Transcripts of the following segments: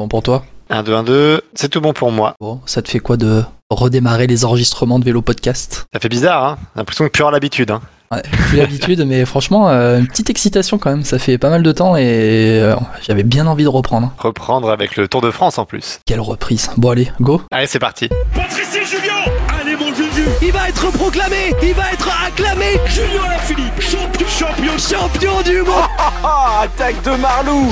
bon pour toi 1, 2, 1, 2, c'est tout bon pour moi. Bon, ça te fait quoi de redémarrer les enregistrements de Vélo Podcast? Ça fait bizarre, hein J'ai l'impression que plus l'habitude, hein Ouais, plus l'habitude, mais franchement, euh, une petite excitation quand même. Ça fait pas mal de temps et euh, j'avais bien envie de reprendre. Reprendre avec le Tour de France en plus. Quelle reprise. Bon, allez, go. Allez, c'est parti. Patrice Julien Allez mon Juju Il va être proclamé Il va être acclamé Julien Lafilippe Champion Champion Champion du monde Ah, attaque de Marlou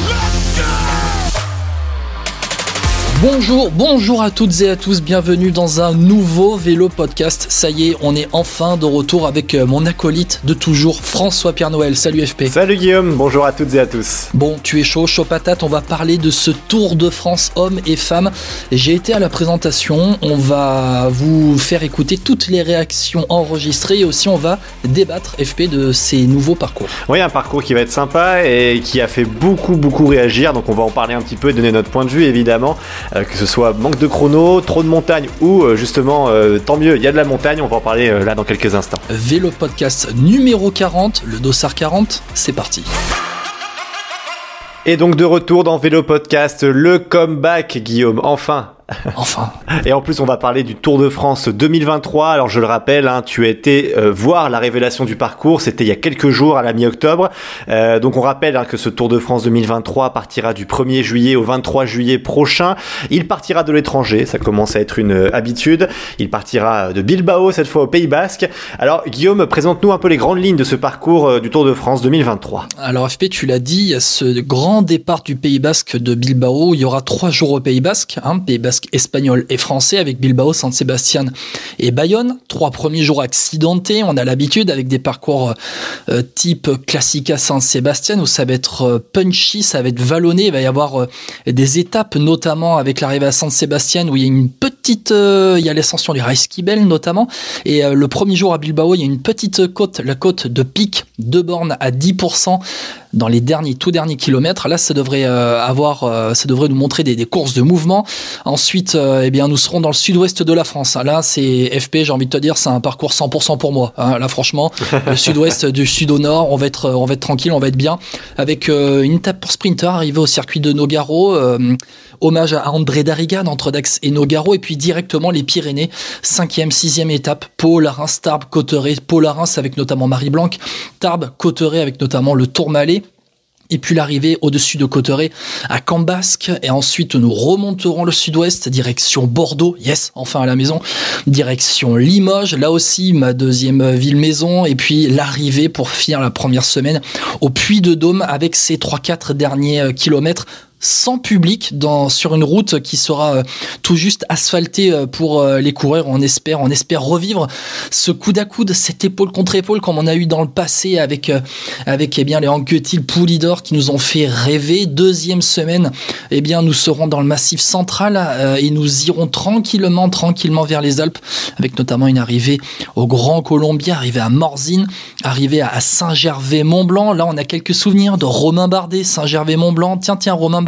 Bonjour, bonjour à toutes et à tous, bienvenue dans un nouveau vélo podcast. Ça y est, on est enfin de retour avec euh, mon acolyte de toujours, François Pierre Noël. Salut FP. Salut Guillaume, bonjour à toutes et à tous. Bon, tu es chaud, chaud patate, on va parler de ce Tour de France hommes et femmes. J'ai été à la présentation, on va vous faire écouter toutes les réactions enregistrées et aussi on va débattre FP de ces nouveaux parcours. Oui, un parcours qui va être sympa et qui a fait beaucoup beaucoup réagir, donc on va en parler un petit peu et donner notre point de vue évidemment. Euh, que ce soit manque de chrono, trop de montagne ou euh, justement euh, tant mieux, il y a de la montagne, on va en parler là dans quelques instants. Vélo podcast numéro 40, le dossard 40, c'est parti. Et donc de retour dans Vélo Podcast, le comeback Guillaume, enfin Enfin. Et en plus, on va parler du Tour de France 2023. Alors, je le rappelle, hein, tu as été euh, voir la révélation du parcours. C'était il y a quelques jours, à la mi-octobre. Euh, donc, on rappelle hein, que ce Tour de France 2023 partira du 1er juillet au 23 juillet prochain. Il partira de l'étranger. Ça commence à être une euh, habitude. Il partira de Bilbao, cette fois au Pays Basque. Alors, Guillaume, présente-nous un peu les grandes lignes de ce parcours euh, du Tour de France 2023. Alors, FP, tu l'as dit, il y a ce grand départ du Pays Basque de Bilbao. Il y aura trois jours au Pays Basque. Hein, Pays Basque espagnol et français avec Bilbao, San Sebastian et Bayonne. Trois premiers jours accidentés, on a l'habitude avec des parcours euh, type Classica San Sebastian où ça va être euh, punchy, ça va être vallonné, il va y avoir euh, des étapes notamment avec l'arrivée à San Sebastian où il y a une petite, euh, il y a l'ascension du Reiskibel notamment. Et euh, le premier jour à Bilbao il y a une petite côte, la côte de Pic, de bornes à 10% dans les derniers, tout derniers kilomètres. Là, ça devrait euh, avoir, euh, ça devrait nous montrer des, des courses de mouvement. Ensuite, euh, eh bien, nous serons dans le sud-ouest de la France. Là, c'est FP, j'ai envie de te dire, c'est un parcours 100% pour moi. hein. Là, franchement, le sud-ouest du sud au nord, on va être, on va être tranquille, on va être bien. Avec euh, une étape pour sprinter arrivée au circuit de Nogaro. euh, hommage à André Darrigan entre Dax et Nogaro. Et puis directement les Pyrénées, cinquième, sixième étape, Pau, Reims, Tarbes, Cotteret, Pau, Reims avec notamment Marie Blanc, Tarbes, Cotteret avec notamment le Tourmalet. Et puis l'arrivée au-dessus de Cotteret à Cambasque. Et ensuite, nous remonterons le sud-ouest, direction Bordeaux. Yes, enfin à la maison. Direction Limoges. Là aussi, ma deuxième ville maison. Et puis l'arrivée pour finir la première semaine au Puy de Dôme avec ses 3-4 derniers euh, kilomètres sans public dans, sur une route qui sera euh, tout juste asphaltée euh, pour euh, les coureurs. On espère, on espère revivre ce coude à coude, cette épaule contre épaule comme on a eu dans le passé avec, avec eh bien, les Anquetil Poulidor qui nous ont fait rêver. Deuxième semaine, eh bien, nous serons dans le massif central et nous irons tranquillement, tranquillement vers les Alpes avec notamment une arrivée au Grand Colombier, arrivée à Morzine, arrivée à Saint-Gervais-Mont-Blanc. Là, on a quelques souvenirs de Romain Bardet, Saint-Gervais-Mont-Blanc. Tiens, tiens, Romain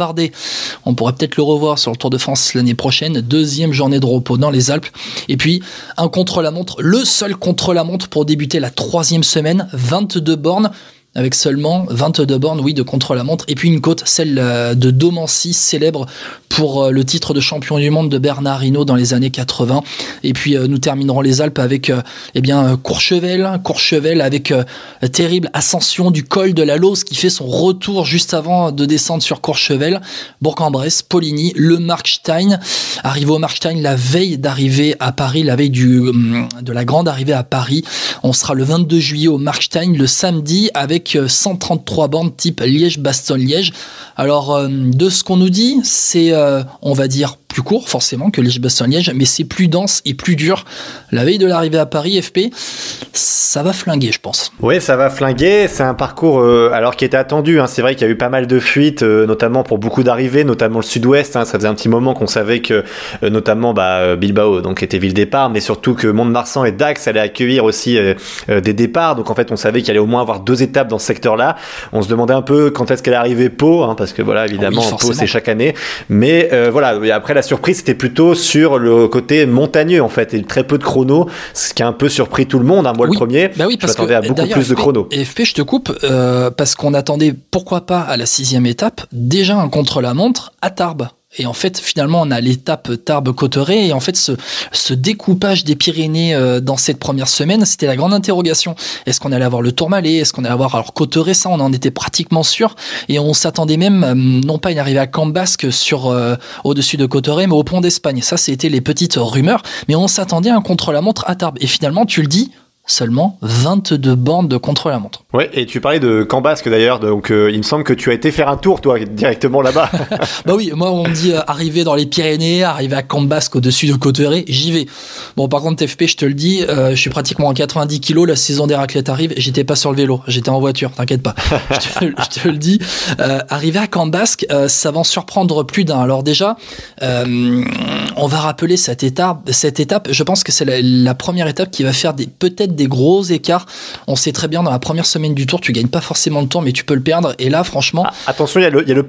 On pourrait peut-être le revoir sur le Tour de France l'année prochaine. Deuxième journée de repos dans les Alpes. Et puis, un contre-la-montre, le seul contre-la-montre pour débuter la troisième semaine, 22 bornes avec seulement 22 bornes, oui, de contre-la-montre, et puis une côte, celle euh, de Domancy, célèbre pour euh, le titre de champion du monde de Bernard Hinault dans les années 80. Et puis euh, nous terminerons les Alpes avec euh, eh bien Courchevel, Courchevel avec terrible ascension du col de la Lose qui fait son retour juste avant de descendre sur Courchevel, Bourg-en-Bresse, Poligny, le Markstein, arrivé au Markstein la veille d'arriver à Paris, la veille hum, de la grande arrivée à Paris. On sera le 22 juillet au Markstein le samedi avec euh, 133 bornes type Liège-Bastogne-Liège. Alors, de ce qu'on nous dit, c'est, on va dire, plus court forcément que Liège-Bastogne-Liège, mais c'est plus dense et plus dur. La veille de l'arrivée à Paris, FP, ça va flinguer, je pense. Oui, ça va flinguer. C'est un parcours euh, alors qui était attendu. Hein. C'est vrai qu'il y a eu pas mal de fuites, euh, notamment pour beaucoup d'arrivées, notamment le Sud-Ouest. Hein. Ça faisait un petit moment qu'on savait que, euh, notamment bah, Bilbao, donc était ville départ, mais surtout que Mont-de-Marsan et Dax allaient accueillir aussi des départs. Donc en fait, on savait qu'il allait au moins avoir deux étapes dans ce secteur-là. On se demandait un peu quand est-ce qu'elle arrivait Pau, hein, parce que voilà, évidemment, Oui, Pau c'est chaque année. Mais voilà, et après la surprise, c'était plutôt sur le côté montagneux en fait, et très peu de chrono, ce qui a un peu surpris tout le monde. Hein. Moi, Oui. le premier, Bah oui, parce m'attendais à beaucoup plus de chrono. Et FP, je te coupe, euh, parce qu'on attendait, pourquoi pas, à la sixième étape, déjà un contre-la-montre à Tarbes. Et en fait, finalement, on a l'étape Tarbes-Cotteret. Et en fait, ce, ce découpage des Pyrénées euh, dans cette première semaine, c'était la grande interrogation. Est-ce qu'on allait avoir le Tourmalet? Est-ce qu'on allait avoir alors Cotteret Ça, on en était pratiquement sûr. Et on s'attendait même, euh, non pas une arrivée à Cambasque sur euh, au-dessus de Cotteret, mais au pont d'Espagne. Ça, c'était les petites rumeurs. Mais on s'attendait à un contre-la-montre à Tarbes. Et finalement, tu le dis, seulement 22 bandes de contre-la-montre. Ouais, et tu parlais de Cambasque d'ailleurs, donc euh, il me semble que tu as été faire un tour toi directement là-bas. bah oui, moi on me dit euh, arriver dans les Pyrénées, arriver à Cambasque au-dessus de Cotteret, j'y vais. Bon par contre TFP, je te le dis, euh, je suis pratiquement en 90 kilos, la saison des raclettes arrive, j'étais pas sur le vélo, j'étais en voiture, t'inquiète pas. je, te, je, te, le dis, arriver à Cambasque, ça va en surprendre plus d'un. Alors déjà, on va rappeler cette étape, cette étape, je pense que c'est la, la, première étape qui va faire des peut-être des gros écarts. On sait très bien dans la première semaine du tour, tu gagnes pas forcément le tour, mais tu peux le perdre. Et là, franchement. Ah, attention, il y, a le, y a le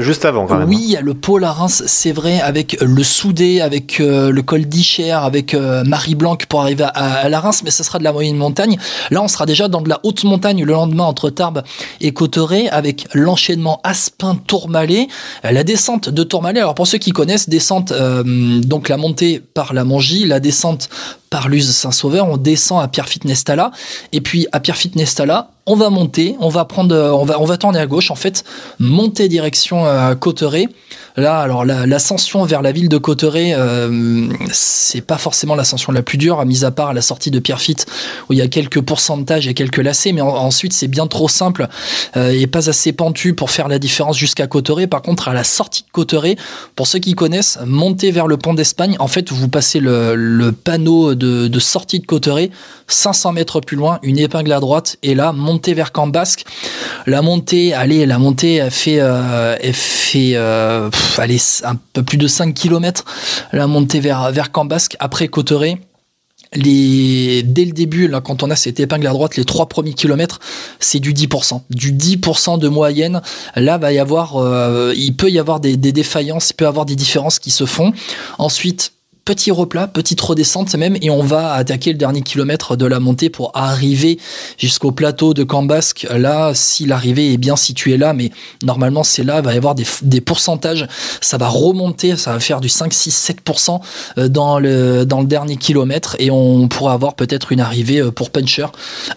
juste avant quand même. Oui, il y a le Polarin, c'est vrai, avec le Soudé, avec euh, le col d'Icher, avec euh, Marie Blanc pour arriver à, à, la Reims, mais ça sera de la moyenne montagne. Là, on sera déjà dans de la haute montagne le lendemain entre Tarbes et Cotteret, avec l'enchaînement Aspin-Tourmalet, la descente de Tourmalet. Alors, pour ceux qui connaissent, descente, euh, donc la montée par la Mongie, la descente par Luz Saint-Sauveur, on descend à Pierrefitte Nestala, et puis à Pierrefitte Nestala, on va monter, on va prendre, on va, on va tourner à gauche, en fait, monter direction euh. Là, alors l'ascension vers la ville de Cotteret, euh, c'est pas forcément l'ascension la plus dure, mis à part la sortie de Pierrefitte où il y a quelques pourcentages et quelques lacets, mais en, ensuite c'est bien trop simple euh, et pas assez pentu pour faire la différence jusqu'à Cotteret. Par contre, à la sortie de Cotteret, pour ceux qui connaissent, monter vers le pont d'Espagne, en fait, vous passez le, panneau de, de, sortie de Cotteret, 500 mètres plus loin, une épingle à droite, et là, monter vers Cambasque. La montée, allez, la montée, elle fait, euh, fait euh, allez, un peu plus de 5 km, la montée vers, vers Cambasque, après Cotteret. Les, dès le début, là, quand on a cette épingle à droite, les trois premiers kilomètres, c'est du 10%. Du 10% de moyenne. Là, va y avoir, euh, il peut y avoir des, des défaillances, il peut y avoir des différences qui se font. Ensuite, petit replat, petite redescente même, et on va attaquer le dernier kilomètre de la montée pour arriver jusqu'au plateau de Cambasque. Là, si l'arrivée est bien située là, mais normalement c'est là, il va y avoir des, pourcentages, ça va remonter, ça va faire du 5, 6, 7% dans le, dans le dernier kilomètre, et on pourra avoir peut-être une arrivée pour Puncher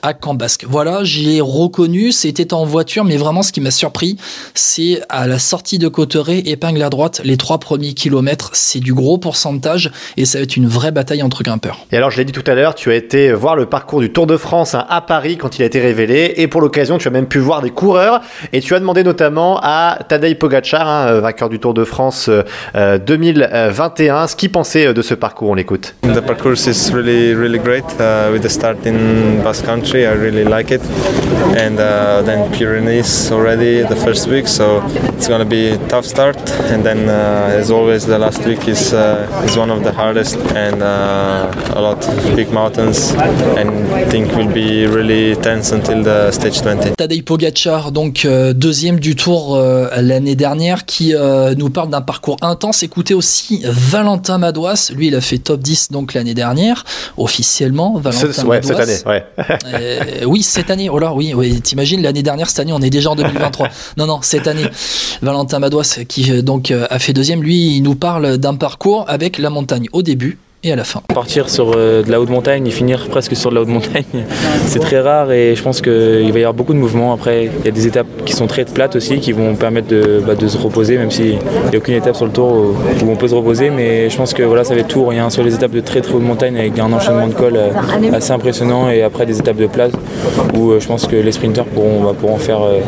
à Cambasque. Voilà, j'ai reconnu, c'était en voiture, mais vraiment ce qui m'a surpris, c'est à la sortie de Cotteret, épingle à droite, les trois premiers kilomètres, c'est du gros pourcentage et ça va être une vraie bataille entre grimpeurs. Et alors, je l'ai dit tout à l'heure, tu as été voir le parcours du Tour de France hein, à Paris quand il a été révélé, et pour l'occasion, tu as même pu voir des coureurs, et tu as demandé notamment à Tadej Pogacar, hein, vainqueur du Tour de France euh, 2021, ce qu'il pensait de ce parcours. On l'écoute. The parcours is really, really great. Uh, with the start in Basque Country, I really like it, and uh, then Pyrenees already the first week, so it's going to be a tough start, and then uh, as always, the last week is is one of the hardest and uh, a lot of big mountains and think will be really tense until the stage 20. Tadej Pogacar, donc euh, deuxième du Tour euh, l'année dernière, qui euh, nous parle d'un parcours intense. Écoutez aussi Valentin Madouas, lui il a fait top 10 donc l'année dernière, officiellement. Valentin ouais, cette année, ouais. oui, cette année. Oh là, oui, oui. T'imagines l'année dernière, cette année, on est déjà en 2023. non, non, cette année. Valentin Madouas qui donc a fait deuxième, lui il nous parle d'un parcours avec la montagne au début à la fin. Partir sur euh, de la haute montagne et finir presque sur de la haute montagne, c'est très rare et je pense qu'il va y avoir beaucoup de mouvements. Après, il y a des étapes qui sont très plates aussi qui vont permettre de, bah, se reposer, même s'il n'y a aucune étape sur le tour où on peut se reposer. Mais je pense que voilà, ça va être tout rien sur les étapes de très très haute montagne avec un enchaînement de col assez impressionnant et après des étapes de plate où euh, je pense que les sprinters pourront, bah, pourront, faire, euh,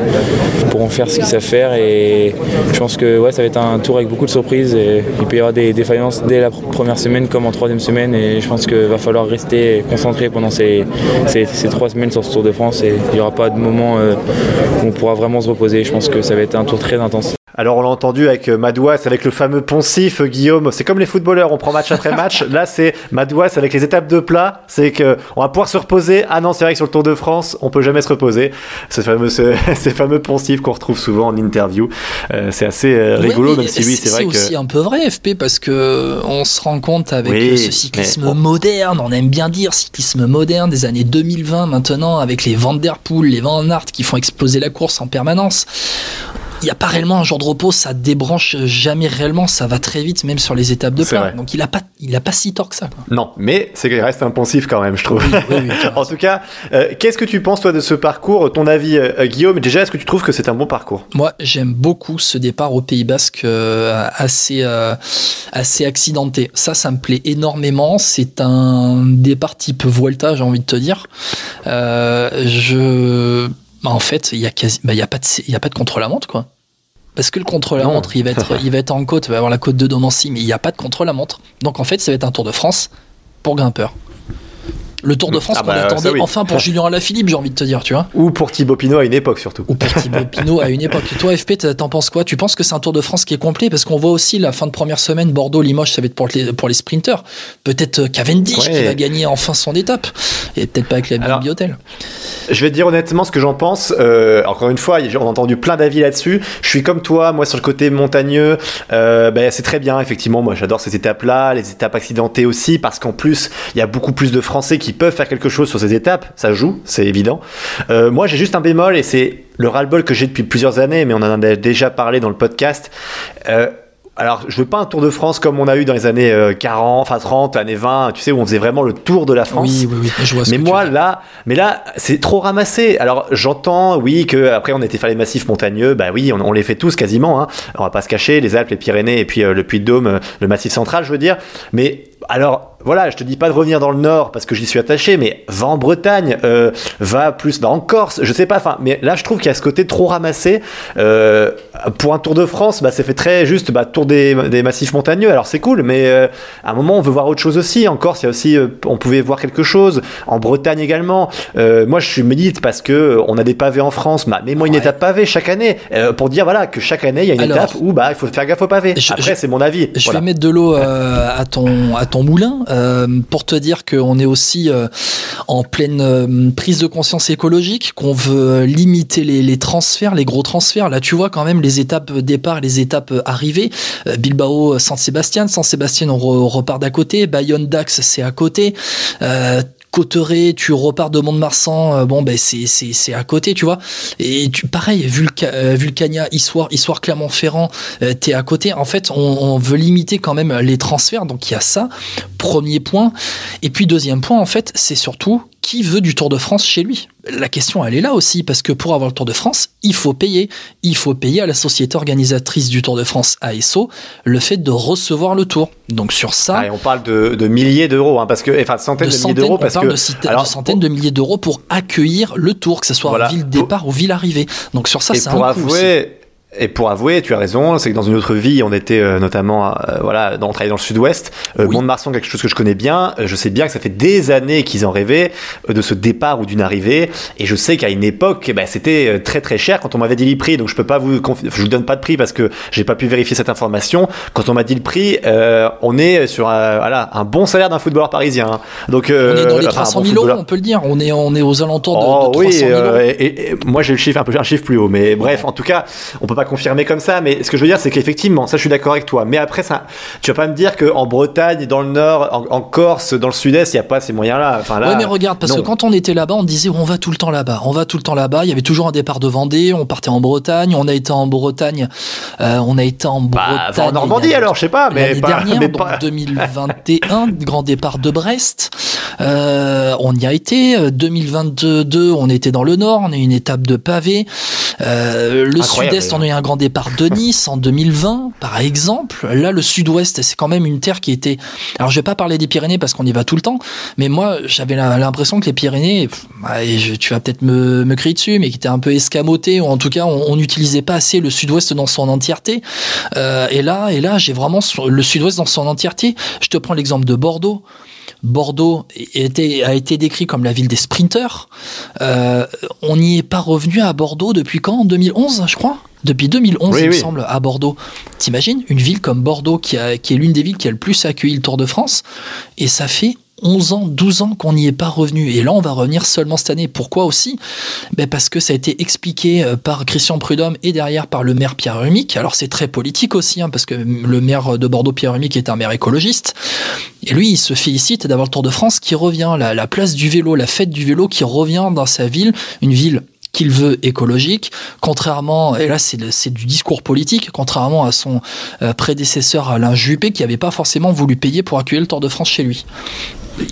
pourront faire ce qu'ils savent faire et je pense que ouais, ça va être un tour avec beaucoup de surprises et il peut y avoir des défaillances dès la première semaine comme en semaine et je pense qu'il va falloir rester concentré pendant ces, ces, ces, trois semaines sur ce Tour de France et il n'y aura pas de moment euh, où on pourra vraiment se reposer. Je pense que ça va être un tour très intense. Alors on l'a entendu avec Madouas, avec le fameux poncif, Guillaume. C'est comme les footballeurs, on prend match après match. Là c'est Madouas avec les étapes de plat. C'est que on va pouvoir se reposer. Ah non, c'est vrai que sur le Tour de France, on peut jamais se reposer. Ce fameux, ce, ces fameux poncifs qu'on retrouve souvent en interview. Euh, c'est assez euh, rigolo, ouais, même si oui, c'est vrai que. C'est aussi un peu vrai, FP, parce que on se rend compte avec oui, ce cyclisme moderne. On aime bien dire cyclisme moderne des années 2020 maintenant, avec les Van der Poel, les Van Aert qui font exploser la course en permanence il n'y a pas réellement un jour de repos, ça débranche jamais réellement, ça va très vite, même sur les étapes de plat. Donc il a pas, il a pas si tort que ça. Quoi. Non, mais c'est qu'il reste impensif quand même, je trouve. en tout cas, euh, qu'est-ce que tu penses toi de ce parcours Ton avis, euh, Guillaume? Déjà, est-ce que tu trouves que c'est un bon parcours? Moi, j'aime beaucoup ce départ au Pays Basque euh, assez, assez accidenté. Ça, ça me plaît énormément. C'est un départ type Vuelta, j'ai envie de te dire. je bah, en fait, il n'y a, quasi, bah, y a, pas de, a pas de contre-la-montre, quoi. Parce que le contre-la-montre, il, va être, il va être en côte, il va avoir la côte de Domancy, mais il n'y a pas de contre-la-montre. Donc en fait, ça va être un Tour de France pour grimpeurs. Le Tour de France ah qu'on bah, attendait enfin pour Julien Alaphilippe, j'ai envie de te dire, tu vois. Ou pour Thibaut Pinot à une époque surtout. Ou pour Thibaut Pinot à une époque. Toi, FP, t'en penses quoi? Tu penses que c'est un Tour de France qui est complet? Parce qu'on voit aussi la fin de première semaine, Bordeaux-Limoges, ça va être pour les, pour les sprinters. Peut-être euh, Cavendish qui va gagner enfin son étape. Et peut-être pas avec la BNB Hotel. Je vais te dire honnêtement ce que j'en pense. Euh, encore une fois, on a entendu plein d'avis là-dessus. Je suis comme toi, moi sur le côté montagneux, euh, ben, c'est très bien, effectivement. Moi, j'adore ces étapes-là, les étapes accidentées aussi, parce qu'en plus, il y a beaucoup plus de Français qui peuvent faire quelque chose sur ces étapes, ça joue, c'est évident. Euh, moi, j'ai juste un bémol et c'est le ras-le-bol que j'ai depuis plusieurs années, mais on en a déjà parlé dans le podcast. Euh, alors, je veux pas un Tour de France comme on a eu dans les années 40, euh, enfin 30, années 20, tu sais, où on faisait vraiment le tour de la France. Oui, oui, oui. Je vois mais moi, là, mais là, c'est trop ramassé. Alors, j'entends, oui, que après on était faire les massifs montagneux, bah oui, on, les fait tous quasiment. Hein. On va pas se cacher, les Alpes, les Pyrénées et puis le Puy-de-Dôme, le Massif central, je veux dire. Mais alors, voilà, je te dis pas de revenir dans le nord parce que j'y suis attaché, mais va en Bretagne, euh, va plus dans en Corse, je sais pas. Enfin, mais là, je trouve qu'il y a ce côté trop ramassé. Euh, pour un Tour de France, bah, c'est fait très juste, bah, tour des, massifs montagneux. Alors c'est cool, mais euh, à un moment, on veut voir autre chose aussi. En Corse, il y a aussi, on pouvait voir quelque chose. En Bretagne également. moi, je suis médite parce que on a des pavés en France. Bah, mais moi, une étape pavée chaque année pour dire voilà que chaque année, il y a une étape où bah, il faut faire gaffe aux pavés. Après, c'est mon avis. Je vais mettre de l'eau à ton à ton moulin. Euh, pour te dire qu'on est aussi euh, en pleine euh, prise de conscience écologique, qu'on veut limiter les, transferts, les gros transferts. Là, tu vois quand même les étapes départ, les étapes arrivées. Bilbao, San Sébastien, San Sébastien, on, repart d'à côté. Bayonne, Dax, c'est à côté. Tu repars de Mont-de-Marsan, euh, bon ben c'est à côté, tu vois. Et tu pareil, euh, Vulcania, Histoire, Clermont-Ferrand, euh, t'es à côté. En fait, on, veut limiter quand même les transferts, donc il y a ça. Premier point. Et puis deuxième point, en fait, c'est surtout qui veut du Tour de France chez lui? La question, elle est là aussi, parce que pour avoir le Tour de France, il faut payer. Il faut payer à la société organisatrice du Tour de France, ASO, le fait de recevoir le Tour. Donc sur ça... on parle de, milliers d'euros, hein, parce que... Enfin, centaines de, milliers d'euros, parce que... De, alors, de centaines de milliers d'euros pour accueillir le Tour, que ce soit ville départ ou ville arrivée. Donc sur ça, c'est un pour avouer, et pour avouer, tu as raison, c'est que dans une autre vie, on était euh, notamment, euh, voilà, on travaillait dans le sud-ouest. Euh, Mont-de-Marsan, quelque chose que je connais bien. je sais bien que ça fait des années qu'ils en rêvaient de ce départ ou d'une arrivée. Et je sais qu'à une époque, eh ben, c'était très très cher quand on m'avait dit le prix. Donc je peux pas vous, je vous donne pas de prix parce que j'ai pas pu vérifier cette information. Quand on m'a dit le prix, on est sur un, voilà, un bon salaire d'un footballeur parisien. Hein. Donc on est dans les 300 000 euros, on peut le dire. On est on est aux alentours de, oh, 300 000 euros. Et, moi j'ai le chiffre un peu un chiffre plus haut, mais bref, en tout cas, on peut pas confirmer comme ça, mais ce que je veux dire, c'est qu'effectivement, ça, je suis d'accord avec toi. Mais après, ça, tu vas pas me dire qu'en Bretagne, dans le Nord, en, Corse, dans le Sud-Est, il n'y a pas ces moyens-là. Enfin, là ouais, mais regarde, parce que quand on était là-bas, on disait on va tout le temps là-bas, on va tout le temps là-bas. Il y avait toujours un départ de Vendée, on partait en Bretagne, on a été en Bretagne, euh, on a été en bah, Bretagne. en Normandie alors, je sais pas, mais pas, dernière, mais pas... 2021, grand départ de Brest. Euh, on y a été. 2022, on était dans le Nord, on a eu une étape de pavé. Euh, le Sud-Est, on a un grand départ de Nice en 2020, par exemple. Là, le Sud-Ouest, c'est quand même une terre qui était. Alors, je vais pas parler des Pyrénées parce qu'on y va tout le temps, mais moi, j'avais l'impression que les Pyrénées, bah, tu vas peut-être me, me crier dessus, mais qui étaient un peu escamotés, ou en tout cas, on n'utilisait pas assez le Sud-Ouest dans son entièreté. Euh, et là, et là, j'ai vraiment le Sud-Ouest dans son entièreté. Je te prends l'exemple de Bordeaux. Bordeaux a été décrit comme la ville des sprinters. Euh, on n'y est pas revenu à Bordeaux depuis quand? En 2011, je crois? Depuis 2011, il me semble, à Bordeaux. T'imagines? Une ville comme Bordeaux, qui, qui est l'une des villes qui a le plus accueilli le Tour de France, et ça fait 11 ans, 12 ans qu'on n'y est pas revenu. Et là, on va revenir seulement cette année. Pourquoi aussi? Ben Parce que ça a été expliqué euh, par Christian Prudhomme et derrière par le maire Pierre Humic. Alors c'est très politique aussi, hein, parce que le maire de Bordeaux, Pierre Humic, est un maire écologiste. Et lui, il se félicite d'avoir le Tour de France qui revient, la, la place du vélo, la fête du vélo qui revient dans sa ville, une ville qu'il veut écologique, contrairement, et là c'est du discours politique, contrairement à son euh, prédécesseur Alain Juppé qui n'avait pas forcément voulu payer pour accueillir le Tour de France chez lui.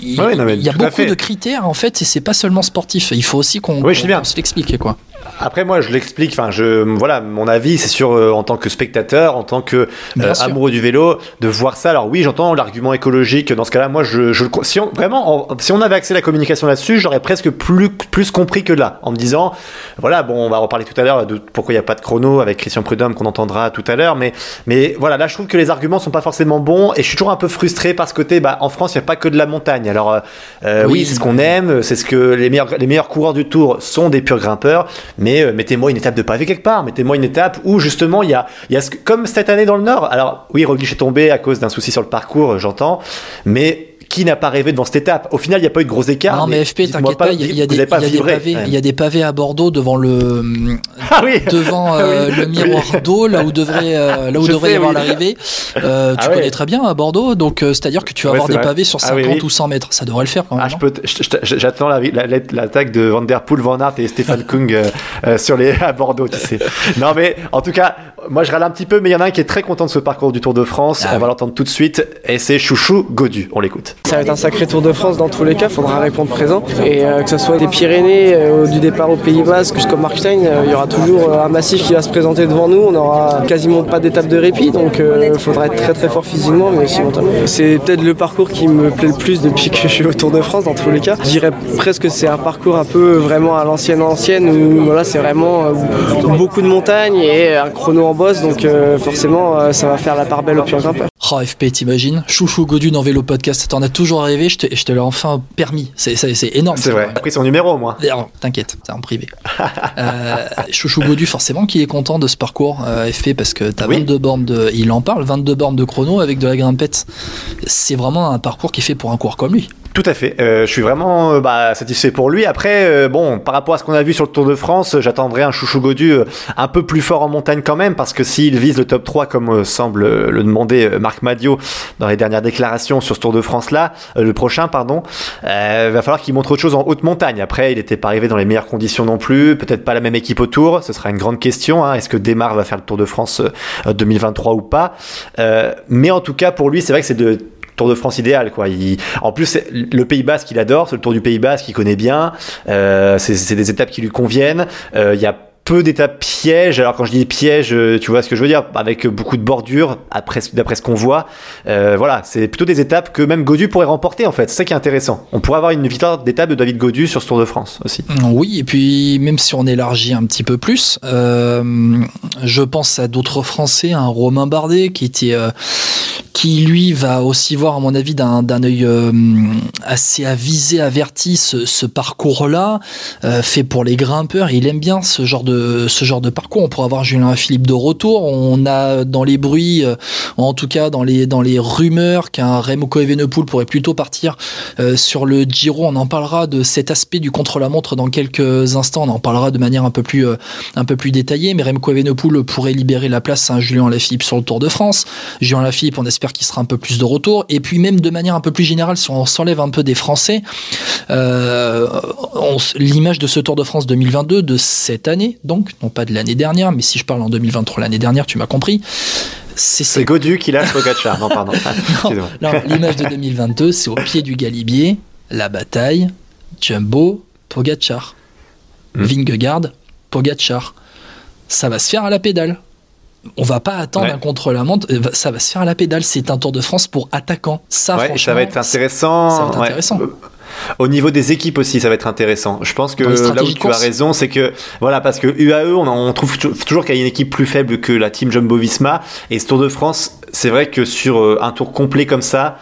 Il, y a beaucoup de critères en fait et c'est pas seulement sportif. Il faut aussi qu'on se l'explique quoi. Après, moi, je l'explique. Enfin, je, voilà, mon avis, c'est sûr, euh, en tant que spectateur, en tant que euh, amoureux du vélo, de voir ça. Alors oui, j'entends l'argument écologique. Dans ce cas-là, moi, je, je si on, vraiment, si on avait accès à la communication là-dessus, j'aurais presque plus, plus compris que là, en me disant, voilà, bon, on va reparler tout à l'heure de pourquoi il n'y a pas de chrono avec Christian Prudhomme qu'on entendra tout à l'heure. Mais, mais voilà, là, je trouve que les arguments sont pas forcément bons et je suis toujours un peu frustré par ce côté. Bah, en France, il n'y a pas que de la montagne. Alors euh, oui, oui c'est ce qu'on aime, c'est ce que les meilleurs, les meilleurs coureurs du Tour sont des purs grimpeurs mais euh, mettez-moi une étape de pavé quelque part, mettez-moi une étape où justement il y a, il y a ce, comme cette année dans le Nord. Alors oui, Roglic est tombé à cause d'un souci sur le parcours, euh, j'entends, mais qui n'a pas rêvé devant cette étape Au final, il n'y a pas eu de gros écarts. Non, mais, FP, t'inquiète pas, il y, a, des, pavés, il y a des pavés à Bordeaux devant le, ah oui devant euh, le miroir d'eau, là où devrait, euh, là où devrait y avoir l'arrivée. Euh, tu ah connais très bien à Bordeaux, donc c'est-à-dire que tu vas avoir des pavés sur 50 ah ou 100 mètres. Ça devrait le faire quand même. Ah, j'attends l'attaque de Van Der Poel, Van Aert et Stéphane Kung sur les, à Bordeaux, tu sais. Non, mais en tout cas, moi je râle un petit peu, mais il y en a un qui est très content de ce parcours du Tour de France. On va l'entendre tout de suite. Et c'est Chouchou Godu. On l'écoute. Ça va être un sacré Tour de France dans tous les cas, il faudra répondre présent. Et euh, que ce soit des Pyrénées, euh, du départ au Pays Basque jusqu'au Markstein, euh, il y aura toujours un massif qui va se présenter devant nous. On n'aura quasiment pas d'étape de répit, donc il faudra être très très fort physiquement, mais aussi mentalement. C'est peut-être le parcours qui me plaît le plus depuis que je suis au Tour de France dans tous les cas. Je dirais presque que c'est un parcours un peu vraiment à l'ancienne ancienne où voilà, c'est vraiment beaucoup de montagnes et un chrono en bosse, donc forcément ça va faire la part belle au pur grimpeur. Oh FP, t'imagines? Chouchou Godu dans Vélo Podcast, t'en as toujours rêvé, je te, je te l'ai enfin permis. C'est énorme. C'est vrai. J'ai pris son numéro, moi. T'inquiète, c'est en privé. euh, Chouchou Godu, forcément, qui est content de ce parcours euh, FP parce que t'as 22 bornes de. Il en parle, 22 bornes de chrono avec de la grimpette. C'est vraiment un parcours qui est fait pour un coureur comme lui. Tout à fait. Euh, je suis vraiment euh, bah, satisfait pour lui. Après, euh, bon, par rapport à ce qu'on a vu sur le Tour de France, j'attendrai un chouchou Godu un peu plus fort en montagne quand même, parce que s'il vise le top 3, comme semble le demander Marc Madio dans les dernières déclarations sur ce Tour de France-là, le prochain, pardon, va falloir qu'il montre autre chose en haute montagne. Après, il n'était pas arrivé dans les meilleures conditions non plus, peut-être pas la même équipe autour, ce sera une grande question. Hein. Est-ce que Desmar va faire le Tour de France 2023 ou pas Mais en tout cas, pour lui, c'est vrai que c'est de Tour de France idéal quoi. en plus le Pays Basque il adore, c'est le Tour du Pays Basque qu'il connaît bien. Euh, c'est des étapes qui lui conviennent. Euh, il y a peu d'étapes pièges. Alors quand je dis pièges, euh, tu vois ce que je veux dire, avec beaucoup de bordures, d'après ce qu'on voit. Euh, voilà, c'est plutôt des étapes que même Godu pourrait remporter en fait. C'est ça qui est intéressant. On pourrait avoir une victoire d'étape de David Godu sur ce Tour de France aussi. Mm, oui, et puis même si on élargit un petit peu plus, euh, je pense à d'autres Français, un Romain Bardet qui était, qui lui va aussi voir à mon avis d'un œil assez avisé, averti ce, ce parcours-là, fait pour les grimpeurs. Il aime bien ce genre de ce genre de parcours. On pourrait avoir Julien Philippe de retour. On a dans les bruits, euh, en tout cas dans les, dans les rumeurs, qu'un Remco Evenepoel pourrait plutôt partir euh, sur le Giro. On en parlera de cet aspect du contre-la-montre dans quelques instants. On en parlera de manière un peu plus, euh, un peu plus détaillée. Mais Remco Evenepoel pourrait libérer la place à Julien Lafilippe sur le Tour de France. Julien Lafilippe, on espère qu'il sera un peu plus de retour. Et puis même de manière un peu plus générale, si on s'enlève un peu des Français, l'image de ce Tour de France 2022 de cette année, donc, non pas de l'année dernière, mais si je parle en 2023, l'année dernière, tu m'as compris. C'est Godu qui lâche Pogacar. non, pardon. l'image de 2022, c'est au pied du Galibier, la bataille, Jumbo, Pogacar. Hmm. Vingegaard, Pogacar. Ça va se faire à la pédale. On va pas attendre un contre-la-montre, euh, ça va se faire à la pédale. C'est un Tour de France pour attaquants. Ça, ça va être intéressant. Ça va être intéressant. Au niveau des équipes aussi, ça va être intéressant. Je pense que là où tu as raison, c'est que voilà, parce que UAE, on, trouve toujours qu'il y a une équipe plus faible que la team Jumbo-Visma. Et ce Tour de France, c'est vrai que sur euh, un tour complet comme ça,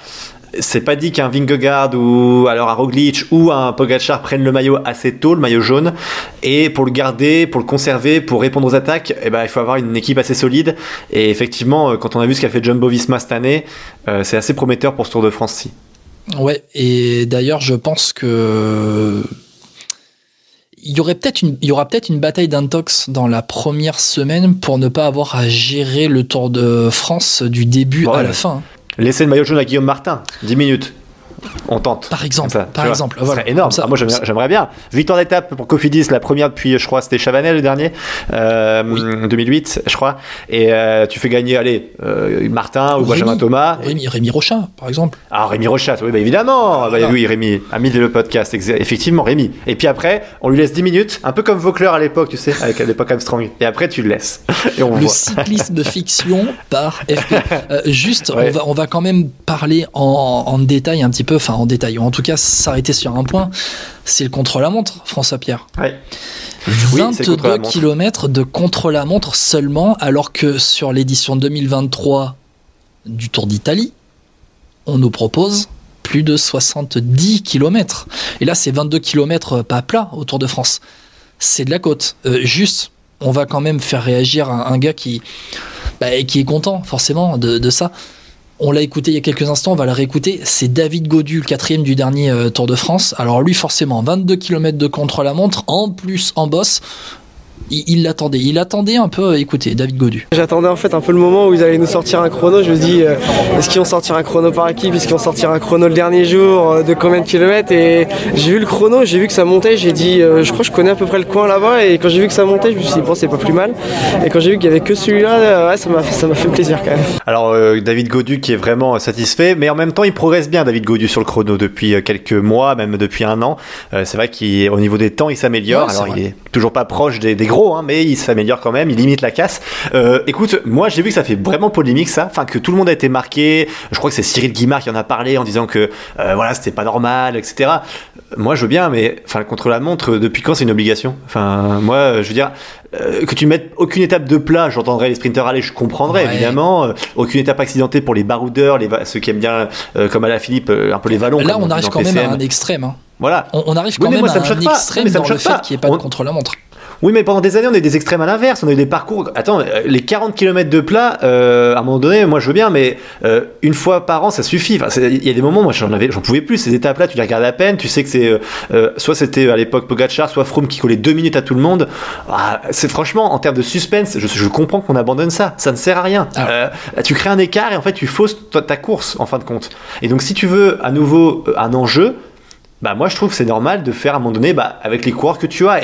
c'est pas dit qu'un Vingegaard ou alors un Roglic ou un Pogacar prennent le maillot assez tôt, le maillot jaune, et pour le garder, pour le conserver, pour répondre aux attaques, eh ben, il faut avoir une équipe assez solide. Et effectivement, euh, quand on a vu ce qu'a fait Jumbo Visma cette année, euh, c'est assez prometteur pour ce Tour de France-ci. Ouais, et d'ailleurs, je pense que il y aurait peut-être une, il y aura peut-être une bataille d'intox dans la première semaine pour ne pas avoir à gérer le Tour de France du début à la fin. Laissez le maillot jaune à Guillaume Martin, 10 minutes. On tente. Par exemple, Ça, par exemple, Ce voilà. serait énorme. Ça. Ah, moi, j'aimerais bien. Victoire d'étape pour Cofidis, la première depuis, je crois, c'était Chavanel le dernier, euh, 2008, je crois. Et euh, tu fais gagner, allez, euh, Martin ou. Benjamin Thomas. Rémi, Rémi Rochat, par exemple. Ah, Rémi Rochat, oui, bah évidemment. Bah, oui, Rémi, ami de le podcast, effectivement, Rémi. Et puis après, on lui laisse 10 minutes, un peu comme Vaucler à l'époque, tu sais, avec à l'époque Armstrong. Et après, tu le laisses. Et on Le voit. cyclisme fiction par FP. Euh, juste, Ouais. on, va, on va quand même parler en, en détail un petit peu, enfin en détail, ou en tout cas s'arrêter sur un point, c'est le contre-la-montre, François Pierre. Ouais. Oui, c'est le 22 contre-la-montre. km de contre-la-montre seulement, alors que sur l'édition 2023 du Tour d'Italie, on nous propose plus de 70 km. Et là, c'est 22 km pas plat au Tour de France. C'est de la côte. Euh, juste, on va quand même faire réagir un, un gars qui, bah, qui est content, forcément, de, de ça. On l'a écouté il y a quelques instants, on va le réécouter. C'est David Godu, le quatrième du dernier euh, Tour de France. Alors lui, forcément, 22 km de contre-la-montre, en plus en bosse. Il l'attendait, il attendait un peu, écoutez, David Godu. J'attendais en fait un peu le moment où ils allaient nous sortir un chrono. Je me dis, euh, est-ce qu'ils vont sortir un chrono par équipe Est-ce qu'ils vont sortir un chrono le dernier jour euh, De combien de kilomètres? Et j'ai vu le chrono, j'ai vu que ça montait. J'ai dit, euh, je crois que je connais à peu près le coin là-bas. Et quand j'ai vu que ça montait, je me suis dit, bon, c'est pas plus mal. Et quand j'ai vu qu'il y avait que celui-là, euh, ouais, ça m'a fait, ça m'a fait plaisir quand même. Alors euh, David Godu qui est vraiment satisfait, mais en même temps il progresse bien David Godu sur le chrono depuis quelques mois, même depuis un an. Euh, c'est vrai qu'au niveau des temps il s'améliore. Ouais, Alors vrai. il est toujours pas proche des, des gros, hein, mais il s'améliore quand même. Il limite la casse. Euh, écoute, moi j'ai vu que ça fait vraiment polémique ça, enfin que tout le monde a été marqué. Je crois que c'est Cyril Guimard qui en a parlé en disant que euh, voilà c'était pas normal, etc. Moi je veux bien, mais enfin contre la montre depuis quand c'est une obligation? Enfin moi je veux dire euh, que tu mettes aucune étape de plat, j'entendrais les sprinteurs aller, je comprendrais Ouais. évidemment. Euh, aucune étape accidentée pour les baroudeurs, les ceux qui aiment bien, euh, comme à la Philippe, euh, un peu les vallons. Là, on arrive quand même à un extrême. hein. Voilà. On, on arrive Oui, quand mais même moi, ça à me un pas. extrême Mais ça me dans le choque fait pas. qu'il n'y ait pas de On- contre-la-montre. Oui, mais pendant des années, on a eu des extrêmes à l'inverse. On a eu des parcours. Attends, euh, les 40 km de plat, euh, à un moment donné, moi je veux bien, mais euh, une fois par an, ça suffit. Enfin, il y a des moments, moi j'en avais, j'en pouvais plus. Ces étapes-là, tu les regardes à peine. Tu sais que c'est euh, soit c'était à l'époque Pogacar, soit Froome qui collait deux minutes à tout le monde. Ah, c'est franchement en termes de suspense, je, je comprends qu'on abandonne ça. Ça ne sert à rien. Ah. Tu crées un écart et en fait tu fausses ta, ta course en fin de compte. Et donc si tu veux à nouveau un enjeu. Bah moi je trouve c'est normal de faire à un moment donné bah, avec les coureurs que tu as.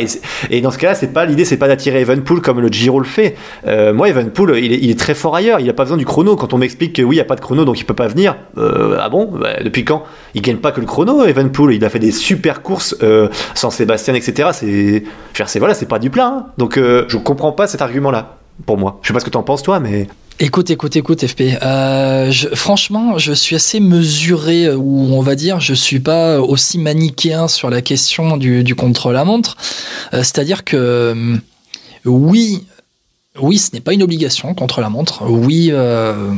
Et, dans ce cas-là c'est pas l'idée c'est pas d'attirer Evenpool comme le Giro le fait. Euh, moi Evenpool il il est très fort ailleurs. Il a pas besoin du chrono. Quand on m'explique que oui il y a pas de chrono donc il peut pas venir euh, ah bon? Bah, depuis quand il gagne pas que le chrono Evenpool? Il a fait des super courses euh, sans Sébastien etc c'est c'est voilà c'est pas du plat hein. donc je comprends pas cet argument là pour moi. Je sais pas ce que t'en penses toi mais Écoute, écoute, écoute, FP. Euh, franchement, je suis assez mesuré, euh, ou on va dire, je suis pas aussi manichéen sur la question du, contre-la-montre. Euh, C'est-à-dire que euh, oui, oui, ce n'est pas une obligation contre la montre. Oui, euh,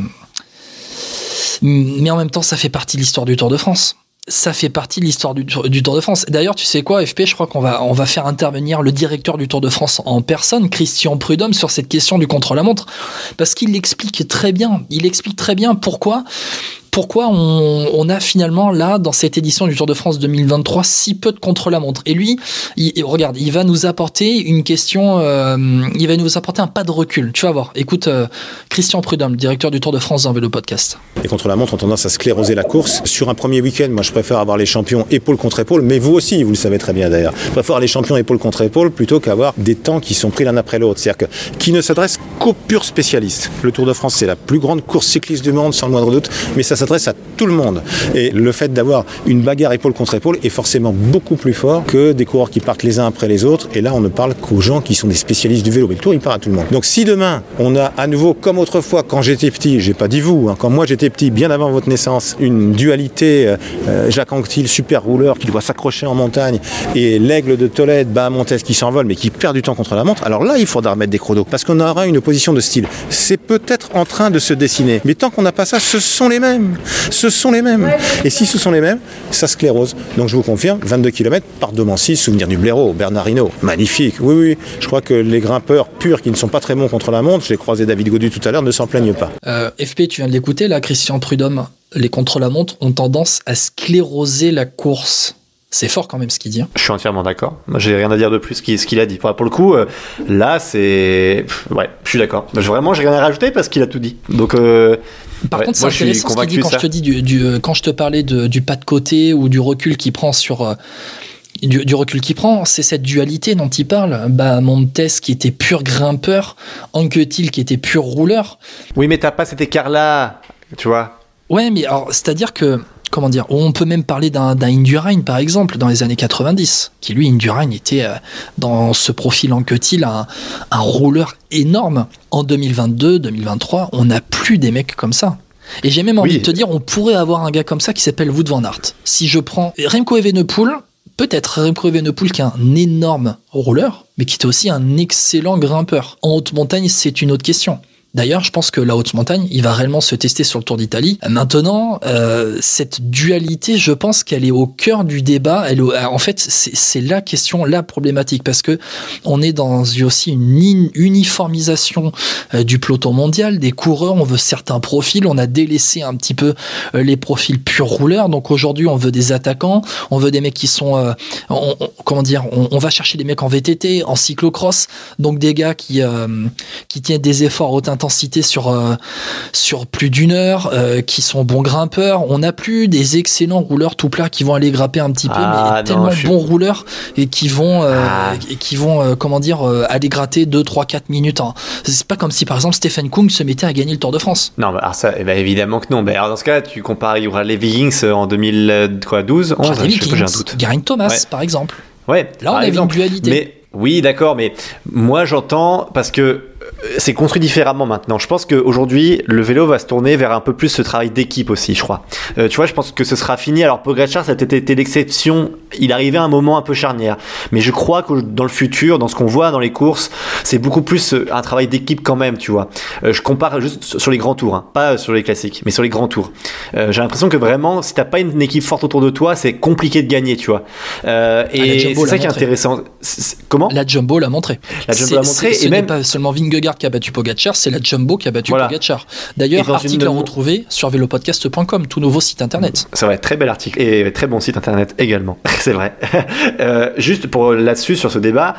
mais en même temps, ça fait partie de l'histoire du Tour de France. Ça fait partie de l'histoire du, Tour- de France. D'ailleurs, tu sais quoi, FP, je crois qu'on va, on va faire intervenir le directeur du Tour de France en personne, Christian Prudhomme, sur cette question du contre-la-montre parce qu'il l'explique très bien. Il explique très bien pourquoi, pourquoi on, a finalement là, dans cette édition du Tour de France 2023, si peu de contre-la-montre. Et lui, il, regarde, il va nous apporter une question, euh, il va nous apporter un pas de recul. Tu vas voir. Écoute, euh, Christian Prudhomme, directeur du Tour de France dans Vélo Podcast. Les contre-la-montre ont tendance à scléroser la course. Sur un premier week-end, moi je préfère avoir les champions épaule contre épaule, mais vous aussi, vous le savez très bien d'ailleurs. Je préfère les champions épaule contre épaule plutôt qu'avoir des temps qui sont pris l'un après l'autre. C'est-à-dire qui ne s'adresse qu'aux purs spécialistes. Le Tour de France, c'est la plus grande course cycliste du monde, sans le moindre doute, mais ça s'adresse à tout le monde. Et le fait d'avoir une bagarre épaule contre épaule est forcément beaucoup plus fort que des coureurs qui partent les uns après les autres. Et là, on ne parle qu'aux gens qui sont des spécialistes du vélo. Mais le Tour, il part à tout le monde. Donc si demain, on a à nouveau, comme autrefois, quand j'étais petit, j'ai pas dit vous, hein, quand moi j'étais petit, bien avant votre naissance, une dualité euh, euh, Jacques Anquetil, super rouleur, qui doit s'accrocher en montagne, et l'aigle de Tolède, Bahamontes qui s'envole, mais qui perd du temps contre la montre, alors là, il faudra remettre des chronos, parce qu'on aura une opposition de style. C'est peut-être en train de se dessiner, mais tant qu'on n'a pas ça, ce sont les mêmes. Ce sont les mêmes. Et si ce sont les mêmes, ça sclérose. Donc je vous confirme, 22 km par Domancy, souvenir du blaireau, Bernard Hinault, magnifique. Oui, oui, je crois que les grimpeurs purs qui ne sont pas très bons contre la montre, j'ai croisé David Godu tout à l'heure, ne s'en plaignent pas. Euh, FP, tu viens de l'écouter là, Christian Prudhomme. Les contre-la-montre ont tendance à scléroser la course. C'est fort quand même ce qu'il dit. Hein. Je suis entièrement d'accord. J'ai rien à dire de plus ce qu'il a dit. pour le coup, euh, là, c'est. Ouais, je suis d'accord. Vraiment, j'ai rien à rajouter parce qu'il a tout dit. Donc. Euh, Par contre, c'est intéressant ce qu'il dit quand je te dis du, euh, quand je te parlais du pas de côté ou du recul qu'il prend sur. du, recul qu'il prend, c'est cette dualité dont il parle. Bah, Montes qui était pur grimpeur, Anquetil qui était pur rouleur. Oui, mais t'as pas cet écart-là, tu vois. Ouais, mais alors, c'est-à-dire que comment dire, on peut même parler d'un Indurain par exemple dans les années 90, qui lui Indurain était euh, dans ce profil en que-t-il un, un rouleur énorme. En 2022, 2023, on n'a plus des mecs comme ça. Et j'ai même envie de te dire, on pourrait avoir un gars comme ça qui s'appelle Wood van Aert. Si je prends Remco Evenepoel, peut-être Remco Evenepoel qui est un énorme rouleur, mais qui est aussi un excellent grimpeur. En haute montagne, c'est une autre question. D'ailleurs, je pense que la haute montagne, il va réellement se tester sur le Tour d'Italie. Maintenant, euh, cette dualité, je pense qu'elle est au cœur du débat. Elle, en fait, c'est la question, la problématique, parce que on est dans aussi une uniformisation euh, du peloton mondial, des coureurs. On veut certains profils. On a délaissé un petit peu euh, les profils purs rouleurs. Donc aujourd'hui, on veut des attaquants. On veut des mecs qui sont, comment dire, on, va chercher des mecs en VTT, en cyclocross. Donc des gars qui qui tiennent des efforts haute sur, euh, sur plus d'une heure, euh, qui sont bons grimpeurs. On n'a plus des excellents rouleurs tout plats qui vont aller grapper un petit peu, ah, mais tellement bons rouleurs et qui vont, euh, ah. et qui vont comment dire, aller gratter 2, 3, 4 minutes. Hein. C'est pas comme si par exemple Stephen Kung se mettait à gagner le Tour de France. Non, bah, ça, eh ben, évidemment que non. Mais alors, dans ce cas, tu compares les Vikings en 2012, 11, j'ai un doute. Thomas, par exemple. Ouais, là on a une dualité. Mais oui, d'accord, mais moi j'entends parce que c'est construit différemment maintenant. Je pense qu'aujourd'hui, le vélo va se tourner vers un peu plus ce travail d'équipe aussi, je crois. Euh, tu vois, je pense que ce sera fini. Alors, Pogacar, ça a peut-être été l'exception. Il arrivait à un moment un peu charnière. Mais je crois que dans le futur, dans ce qu'on voit dans les courses, c'est beaucoup plus euh, un travail d'équipe quand même, tu vois. Euh, je compare juste sur les grands tours, hein. pas sur les classiques, mais sur les grands tours. J'ai l'impression que vraiment, si t'as pas une équipe forte autour de toi, c'est compliqué de gagner, tu vois. Ah, et c'est ça qui est intéressant. comment? La Jumbo l'a montré. La Jumbo l'a montré. Et même pas seulement Vingegaard qui a battu Pogachar, c'est la Jumbo qui a battu Pogachar. D'ailleurs, article à retrouver sur velopodcast.com, tout nouveau site internet. C'est vrai, très bel article et très bon site internet également. c'est vrai. Euh, juste pour là-dessus, sur ce débat,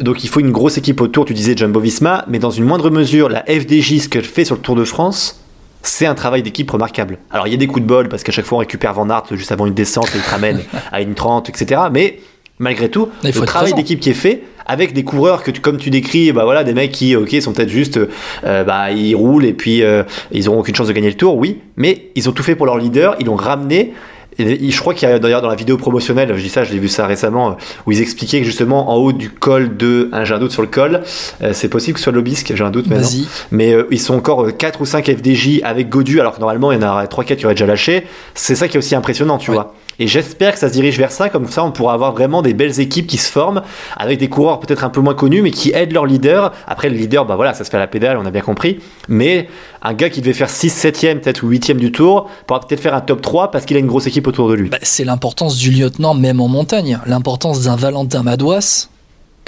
donc il faut une grosse équipe autour, tu disais Jumbo Visma, mais dans une moindre mesure, la FDJ, ce qu'elle fait sur le Tour de France, c'est un travail d'équipe remarquable. Alors il y a des coups de bol parce qu'à chaque fois on récupère Van Aert juste avant une descente et il te ramène à une 30, etc. Mais malgré tout, le travail d'équipe qui est fait, avec des coureurs que tu, comme tu décris, bah voilà, des mecs qui, ok, sont peut-être juste, euh, bah ils roulent et puis euh, ils auront aucune chance de gagner le tour, oui, mais ils ont tout fait pour leur leader, ils l'ont ramené. Et je crois qu'il y a d'ailleurs dans la vidéo promotionnelle, je dis ça, je l'ai vu ça récemment, où ils expliquaient que justement en haut du col de, j'ai un doute sur le col, euh, c'est possible que ce soit l'Obisque, j'ai un doute maintenant. Mais ils sont encore 4 ou 5 FDJ avec Godu, alors que normalement il y en a 3-4 qui auraient déjà lâché. C'est ça qui est aussi impressionnant, tu vois. Et j'espère que ça se dirige vers ça, comme ça on pourra avoir vraiment des belles équipes qui se forment, avec des coureurs peut-être un peu moins connus, mais qui aident leur leader. Après, le leader, bah voilà, ça se fait à la pédale, on a bien compris. Mais un gars qui devait faire 6, 7e, peut-être ou 8e du tour, pourra peut-être faire un top 3 parce qu'il a une grosse équipe autour de lui. Bah, c'est l'importance du lieutenant, même en montagne. L'importance d'un Valentin Madouas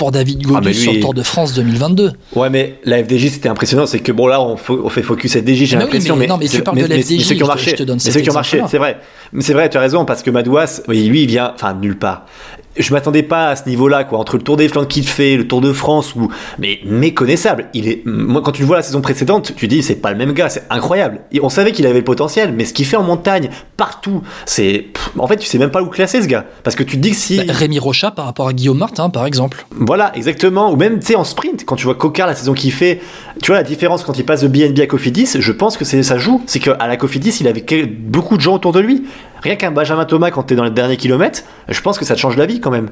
pour David Gaudu ah, sur le Tour de France 2022. Ouais, mais la FDJ c'était impressionnant, c'est que bon là on, fait focus FDJ, j'ai l'impression, mais, non, mais tu parles de la FDJ, ceux qui ont marché, ceux qui ont marché, c'est vrai. Mais c'est vrai, tu as raison parce que Madouas, lui, il vient, enfin nulle part je m'attendais pas à ce niveau-là, quoi. Entre le Tour des Flandres qu'il fait, le Tour de France, ou mais méconnaissable. Il est, moi, quand tu le vois la saison précédente, tu dis c'est pas le même gars, c'est incroyable. Et on savait qu'il avait le potentiel, mais ce qu'il fait en montagne, partout, c'est, en fait, tu sais même pas où classer ce gars, parce que tu te dis que si bah, Rémi Rochat par rapport à Guillaume Martin, par exemple. Voilà, exactement. Ou même, tu sais, en sprint, quand tu vois Cocard la saison qu'il fait, tu vois la différence quand il passe de BNB à Cofidis. Je pense que ça joue, c'est qu'à la Cofidis, il avait beaucoup de gens autour de lui. Rien qu'un Benjamin Thomas quand tu es dans les derniers kilomètres, je pense que ça te change la vie quand même,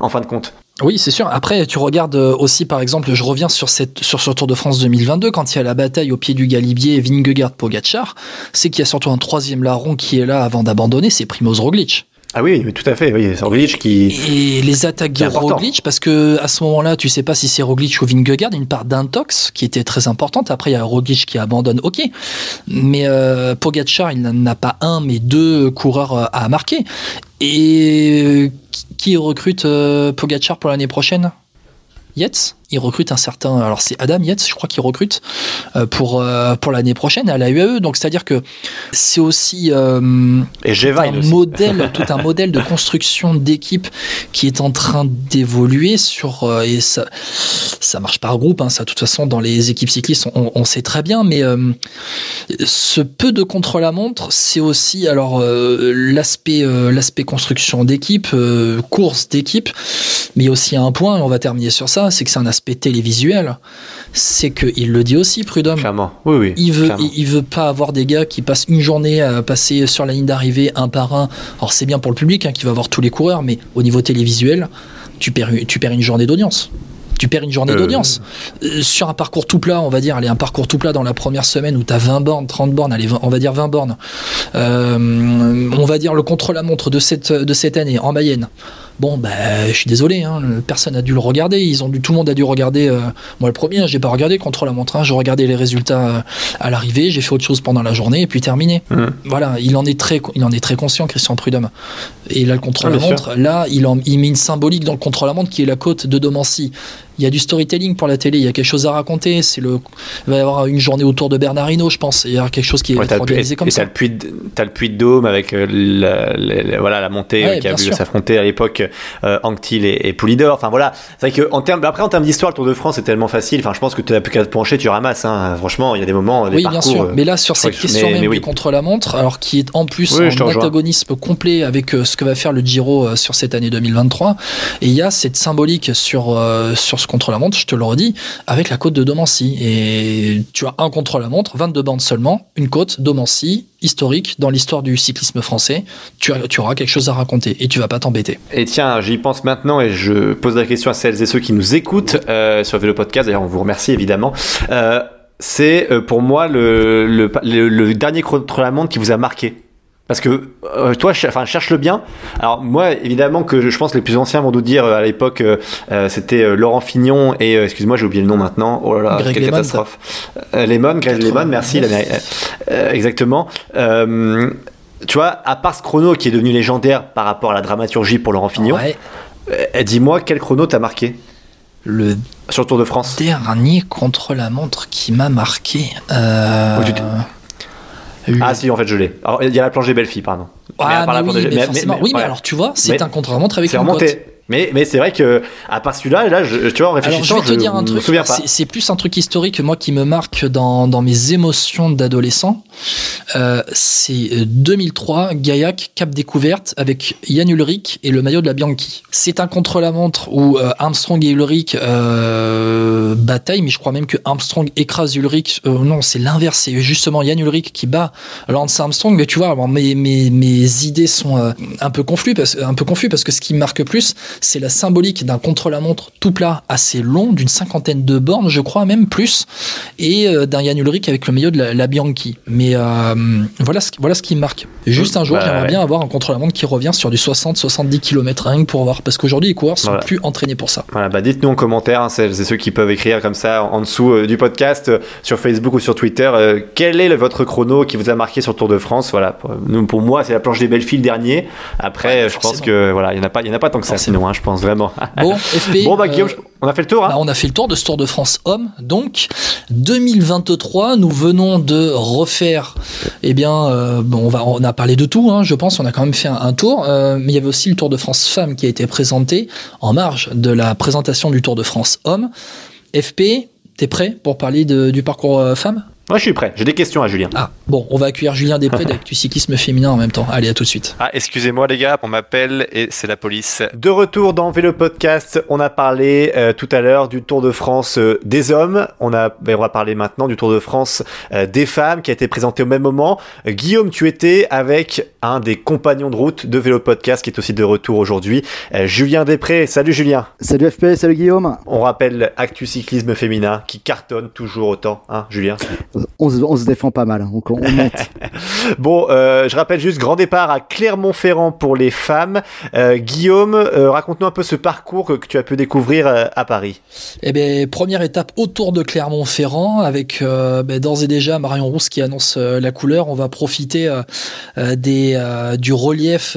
en fin de compte. Oui, c'est sûr. Après, tu regardes euh, aussi, par exemple, je reviens sur, cette, sur ce Tour de France 2022, quand il y a la bataille au pied du Galibier, Vingegaard-Pogacar, c'est qu'il y a surtout un troisième larron qui est là avant d'abandonner, c'est Primoz Roglic. Ah oui, tout à fait. Oui, c'est Roglic qui. Et les attaques de Roglic, parce que à ce moment-là, tu sais pas si c'est Roglic ou Vingegaard, une part d'intox qui était très importante. Après, il y a Roglic qui abandonne, ok. Mais euh, Pogacar, il n'a pas un, mais deux coureurs euh, à marquer. Et qui recrute euh, Pogacar pour l'année prochaine? Yates? Il recrute un certain. Alors c'est Adam Yates, je crois qu'il recrute euh, pour euh, pour l'année prochaine à la UAE. Donc c'est-à-dire que c'est aussi euh, Et tout un aussi. modèle, tout un modèle de construction d'équipe qui est en train d'évoluer sur euh, et ça ça marche par groupe. Hein, ça, de toute façon, dans les équipes cyclistes, on, on sait très bien. Mais euh, ce peu de contre-la-montre, c'est aussi alors euh, l'aspect euh, l'aspect construction d'équipe, euh, course d'équipe, mais il y a aussi un point. Et on va terminer sur ça, c'est que c'est un aspect télévisuel. C'est que il le dit aussi, Prudhomme. Clairement. Oui, oui. Il veut, il, il veut pas avoir des gars qui passent une journée à passer sur la ligne d'arrivée un par un. Alors c'est bien pour le public hein, qui va voir tous les coureurs, mais au niveau télévisuel, tu perds, tu perds une journée d'audience. Tu perds une journée Euh. d'audience. Euh, sur un parcours tout plat, on va dire, allez, un parcours tout plat dans la première semaine où tu as 20 bornes, 30 bornes, allez, 20 on va dire 20 bornes. Euh, on va dire le contre-la-montre de cette, de cette année en Mayenne. Bon, bah, je suis désolé, hein, personne n'a dû le regarder. Ils ont dû, tout le monde a dû regarder. euh, moi, le premier, j'ai pas regardé contre la montre. Hein, j'ai regardé les résultats euh, à l'arrivée. J'ai fait autre chose pendant la journée et puis terminé. Mhm. Voilà, il en est très, il en est très conscient, Christian Prudhomme. Et là, le contre Ah, la bien montre, là, il, en- il met une symbolique dans le contre la montre qui est la côte de Domancy. Il y a du storytelling pour la télé. Il y a quelque chose à raconter. C'est le, il va y avoir une journée autour de Bernard Hinault, je pense. Il y aura quelque chose qui est Ouais, le, organisé et comme t'as ça. le puits de, t'as le puits de Dôme avec euh, la, la- la- voilà la montée Ouais, euh, qui a vu s'affronter à l'époque euh, Anctil et, et Poulidor. Enfin voilà, c'est vrai que en termes après en termes d'histoire le Tour de France c'est tellement facile. Enfin je pense que tu n'as plus qu'à te pencher, tu ramasses. Hein. Franchement il y a des moments des Oui, parcours. bien sûr. euh, Mais là, sur cette que- question mais- même mais oui. du contre-la-montre, alors qui est en plus Oui, en antagonisme complet avec ce que va faire le Giro sur cette année 2023, et il y a cette symbolique sur, sur ce contre-la-montre, je te le redis, avec la côte de Domancy. Et tu as un contre-la-montre, 22 bandes seulement, une côte, Domancy, historique dans l'histoire du cyclisme français. Tu, as- tu auras quelque chose à raconter et tu vas pas t'embêter. Et tiens, j'y pense maintenant et je pose la question à celles et ceux qui nous écoutent euh, sur Vélo Podcast. D'ailleurs, on vous remercie évidemment. Euh, c'est euh, pour moi le- le dernier contre-la-montre qui vous a marqué. Parce que euh, toi, ch- enfin, cherche-le bien. Alors moi, évidemment que je, pense que les plus anciens vont nous dire euh, à l'époque, euh, c'était Laurent Fignon et excuse-moi, j'ai oublié le nom maintenant. Oh là là, Greg quelle Lemon, catastrophe. Lemon, Greg Lemon, merci. 89. l'Amérique- exactement. Tu vois, à part ce chrono qui est devenu légendaire par rapport à la dramaturgie pour Laurent Fignon, Ouais, dis-moi quel chrono t'as marqué le sur le Tour de France? dernier contre-la-montre qui m'a marqué. euh, Oh, le- Ah si, en fait, je l'ai. Alors, il y a la plongée Belfi, pardon. Ah, Mais mais la oui, plongée- mais mais- forcément. mais- oui, mais alors tu vois, c'est un contre-la-montre avec une remonté. Mais, mais c'est vrai que à part celui-là, là, je, tu vois, en Alors je réfléchissant, vais te dire un me truc, souviens pas. c'est- plus un truc historique moi qui me marque dans, dans mes émotions d'adolescent. Euh, c'est euh, 2003, Gaillac, Cap Découverte avec Yann Ulrich et le maillot de la Bianchi. C'est un contre-la-montre où euh, Armstrong et Ulrich euh, bataillent, mais je crois même que Armstrong écrase Ulrich. Euh, non, c'est l'inverse, c'est justement Yann Ulrich qui bat Lance Armstrong. Mais tu vois, alors, mes, mes, mes idées sont euh, un peu confus parce, un peu confus parce que ce qui me marque plus, c'est la symbolique d'un contre-la-montre tout plat, assez long, d'une cinquantaine de bornes, je crois, même plus, et euh, d'un Yann Ulrich avec le maillot de la, la Bianchi. Mais euh, voilà, ce, qui- voilà ce qui me marque. Juste un jour, Bah, j'aimerais ouais. bien avoir un contre-la-montre qui revient sur du 60-70 km rien que pour voir, parce qu'aujourd'hui, les coureurs sont Voilà. plus entraînés pour ça. Voilà, bah dites-nous en commentaire, hein, celles et ceux qui peuvent écrire comme ça en dessous euh, du podcast, sur Facebook ou sur Twitter, quel est le- votre chrono qui vous a marqué sur le Tour de France? Voilà, pour, moi, c'est la planche des belles filles le dernier. Après, Ouais, je pense que voilà, il y en a pas, il y en a pas tant que ça, Forcément. Hein, je pense vraiment. Bon, FP. bon bah Guillaume, euh, je- on a fait le tour. Hein Bah, on a fait le tour de ce Tour de France homme. Donc, 2023, nous venons de refaire. Eh bien, euh, bon, on, va, on a parlé de tout, hein, je pense. On a quand même fait un, un tour. euh, mais il y avait aussi le Tour de France femme qui a été présenté en marge de la présentation du Tour de France homme. FP, t'es prêt pour parler de- du parcours femme? Moi, je suis prêt. J'ai des questions à Julien. Ah, bon, on va accueillir Julien Després du cyclisme féminin en même temps. Allez, à tout de suite. Ah, excusez-moi les gars, on m'appelle et c'est la police. De retour dans Vélo Podcast, on a parlé euh, tout à l'heure du Tour de France euh, des hommes. On a, ben, on va parler maintenant du Tour de France euh, des femmes qui a été présenté au même moment. Euh, Guillaume, tu étais avec un des compagnons de route de Vélo Podcast qui est aussi de retour aujourd'hui, euh, Julien Després. Salut Julien. Salut FP, salut Guillaume. On rappelle Actu Cyclisme Féminin qui cartonne toujours autant, hein Julien? On, se, défend pas mal. Donc on monte. bon, euh, je rappelle juste grand départ à Clermont-Ferrand pour les femmes. Euh, Guillaume, euh, raconte-nous un peu ce parcours que, tu as pu découvrir à Paris. Eh bien, première étape autour de Clermont-Ferrand avec ben, d'ores et déjà Marion Rousse qui annonce la couleur. On va profiter des, du relief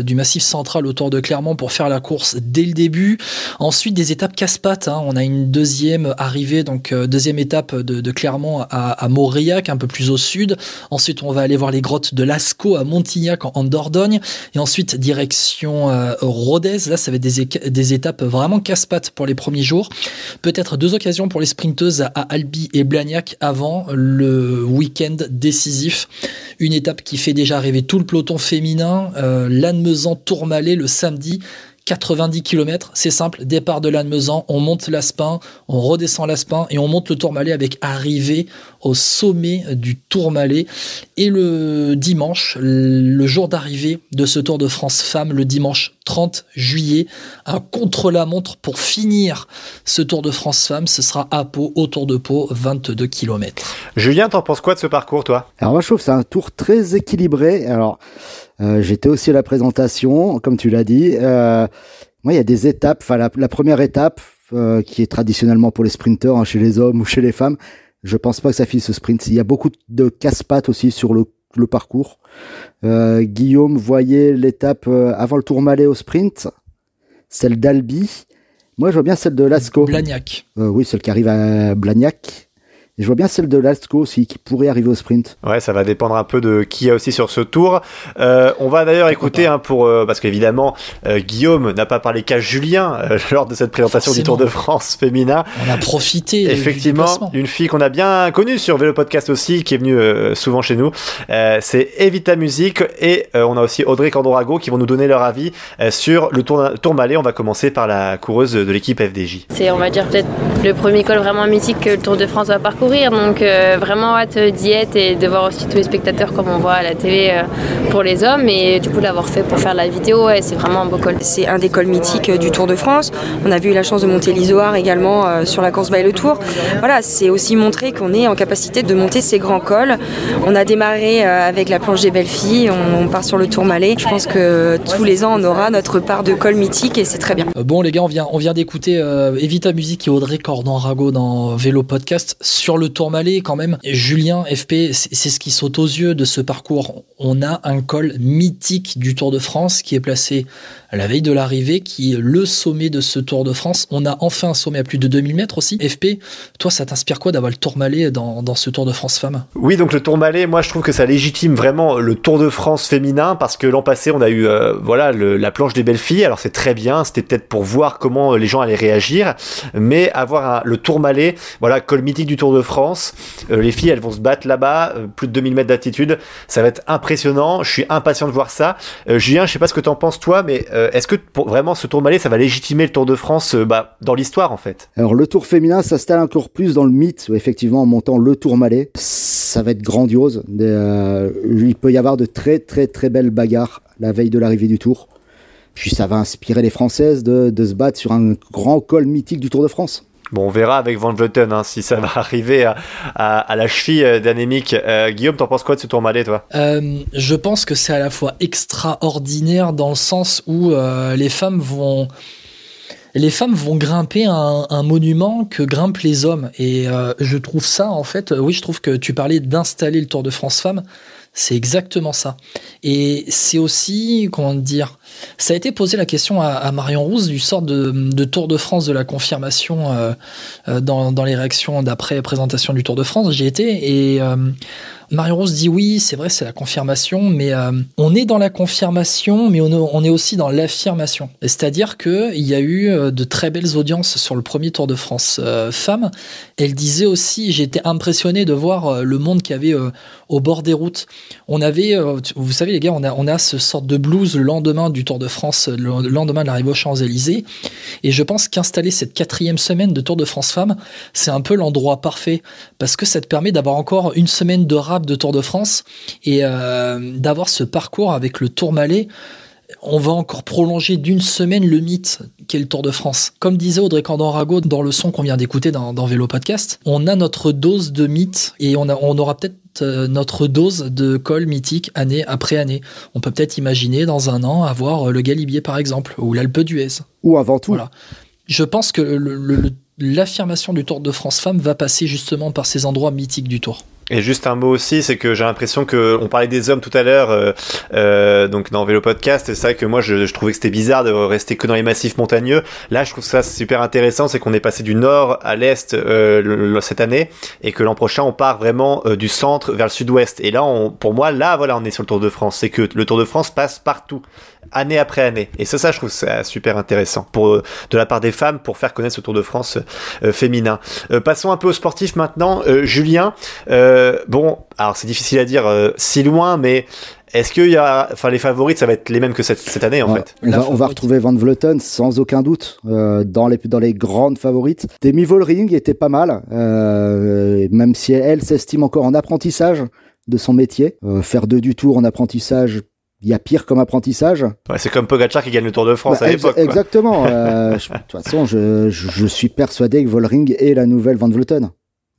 du massif central autour de Clermont pour faire la course dès le début. Ensuite, des étapes casse-pattes. Hein. On a une deuxième arrivée, donc deuxième étape de, de Clermont à, à Mauriac, un peu plus au sud. Ensuite, on va aller voir les grottes de Lascaux à Montignac en, Dordogne. Et ensuite, direction euh, Rodez. Là, ça va être des, étapes vraiment casse-pattes pour les premiers jours. Peut-être deux occasions pour les sprinteuses à, Albi et Blagnac avant le week-end décisif. Une étape qui fait déjà arriver tout le peloton féminin. Euh, Lannemezan-Tourmalet le samedi 90 km, c'est simple, départ de Lannemezan, on monte l'Aspin, on redescend l'Aspin et on monte le Tourmalet avec arrivée au sommet du Tourmalet. Et le dimanche, le jour d'arrivée de ce Tour de France Femmes, le dimanche 30 juillet, un contre-la-montre pour finir ce Tour de France Femmes, ce sera à Pau, autour de Pau, 22 km. Julien, t'en penses quoi de ce parcours, toi? Alors moi je trouve que c'est un tour très équilibré. Alors j'étais aussi à la présentation, comme tu l'as dit. Euh, moi, il y a des étapes. Enfin, la, première étape, euh, qui est traditionnellement pour les sprinteurs, hein, chez les hommes ou chez les femmes, je pense pas que ça finisse ce sprint. Il y a beaucoup de casse-pattes aussi sur le, le parcours. Guillaume voyait l'étape avant le Tour Malais au sprint, celle d'Albi. Moi, je vois bien celle de Lascaux. Blagnac. oui, celle qui arrive à Blagnac je vois bien celle de Lasco aussi qui pourrait arriver au sprint. Ouais, ça va dépendre un peu de qui y a aussi sur ce tour. Euh, on va d'ailleurs écouter hein, pour euh, parce qu'évidemment euh, Guillaume n'a pas parlé qu'à Julien euh, lors de cette présentation du Tour de France féminin. On a profité. Effectivement, une fille qu'on a bien connue sur Vélo Podcast aussi, qui est venue souvent chez nous. c'est Evita Music et on a aussi Audrey Candorago qui vont nous donner leur avis sur le Tour Tourmalet. On va commencer par la coureuse de l'équipe FDJ. C'est on va dire peut-être le premier col vraiment mythique que le Tour de France va parcourir donc euh, vraiment hâte d'y être et de voir aussi tous les spectateurs comme on voit à la télé euh, pour les hommes. Et du coup, l'avoir fait pour faire la vidéo, c'est vraiment un beau col. C'est un des cols mythiques euh, du Tour de France. On a vu la chance de monter l'Isoire également sur la course by le Tour. Voilà, c'est aussi montrer qu'on est en capacité de monter ces grands cols. On a démarré avec la planche des belles filles, on, part sur le Tour Malais. Je pense que tous les ans, on aura notre part de col mythique et c'est très bien. Bon, les gars, on vient, on vient d'écouter Evita Musique et Audrey Cordon-Rago dans Vélo Podcast sur le Tourmalet quand même. Julien, FP, c'est ce qui saute aux yeux de ce parcours. On a un col mythique du Tour de France qui est placé la veille de l'arrivée, qui est le sommet de ce Tour de France. On a enfin un sommet à plus de 2000 mètres aussi. FP, toi, ça t'inspire quoi d'avoir le Tourmalet dans, dans ce Tour de France femme? Oui, donc le Tourmalet, moi je trouve que ça légitime vraiment le Tour de France féminin parce que l'an passé, on a eu euh, voilà la planche des belles filles. Alors c'est très bien, c'était peut-être pour voir comment les gens allaient réagir, mais avoir le Tourmalet, voilà, col mythique du Tour de France. Euh, les filles, elles vont se battre là-bas, euh, plus de 2000 mètres d'altitude. Ça va être impressionnant. Je suis impatient de voir ça. Julien, je sais pas ce que t'en penses toi, mais est-ce que pour, vraiment ce Tour Malais, ça va légitimer le Tour de France bah, dans l'histoire en fait? Alors le Tour féminin s'installe encore plus dans le mythe, effectivement, en montant le Tour Malais. Ça va être grandiose. il peut y avoir de très très très belles bagarres la veille de l'arrivée du Tour. Puis ça va inspirer les Françaises de se battre sur un grand col mythique du Tour de France. Bon, on verra avec Van Vleuten hein, si ça va arriver à, la cheville euh, d'Anémique. Euh, Guillaume, t'en penses quoi de ce tour malais, toi? Euh, Je pense que c'est à la fois extraordinaire dans le sens où les femmes vont les femmes vont grimper un, un, monument que grimpent les hommes. Et je trouve ça, en fait, oui, je trouve que tu parlais d'installer le Tour de France Femmes. C'est exactement ça. Et c'est aussi, comment dire, ça a été posé la question à, Marion Rousse du sort de, Tour de France de la confirmation euh, euh, dans, les réactions d'après présentation du Tour de France. J'y étais et euh, Marion Rose dit oui, c'est vrai, c'est la confirmation, mais euh, on est dans la confirmation, mais on, est aussi dans l'affirmation. C'est-à-dire qu'il y a eu euh, de très belles audiences sur le premier Tour de France euh, femmes. Elle disait aussi, j'étais impressionné de voir le monde qu'il y avait au bord des routes. On avait, vous savez les gars, on a, on a ce sorte de blues le lendemain du Tour de France, le lendemain de l'arrivée aux Champs-Élysées. Et je pense qu'installer cette quatrième semaine de Tour de France femmes, c'est un peu l'endroit parfait parce que ça te permet d'avoir encore une semaine de de Tour de France et euh, d'avoir ce parcours avec le Tour Malais on va encore prolonger d'une semaine le mythe qu'est le Tour de France. Comme disait Audrey Candan-Rago dans le son qu'on vient d'écouter dans, dans, Vélo Podcast, on a notre dose de mythe et on, a, on aura peut-être euh, notre dose de col mythique année après année. On peut peut-être imaginer dans un an avoir le Galibier par exemple, ou l'Alpe d'Huez. Ou avant tout. Voilà. Je pense que l'affirmation du Tour de France Femmes va passer justement par ces endroits mythiques du Tour. Et juste un mot aussi, c'est que j'ai l'impression que on parlait des hommes tout à l'heure, euh, euh, donc dans Vélo Podcast, c'est vrai que moi je, je trouvais que c'était bizarre de rester que dans les massifs montagneux. Là, je trouve ça super intéressant, c'est qu'on est passé du nord à l'est euh, cette année, et que l'an prochain on part vraiment euh, du centre vers le sud-ouest. Et là, on, pour moi, là, voilà, on est sur le Tour de France. C'est que le Tour de France passe partout année après année. Et ça, ça, je trouve ça super intéressant pour euh, de la part des femmes pour faire connaître ce Tour de France euh, féminin. Euh, passons un peu aux sportifs maintenant. Julien, bon, alors c'est difficile à dire si loin, mais est-ce qu'il y a, enfin, les favorites, ça va être les mêmes que cette, cette année en ouais, fait on va, on va, retrouver Van Vleuten sans aucun doute dans les dans les grandes favorites. Demi Vollering était pas mal, même si elle s'estime encore en apprentissage de son métier. faire deux du tour en apprentissage, il y a pire comme apprentissage. Ouais, c'est comme Pogacar qui gagne le Tour de France bah, à l'époque. Exactement. euh, de toute façon, je, je, je, suis persuadé que Volring est la nouvelle Van Vleuten.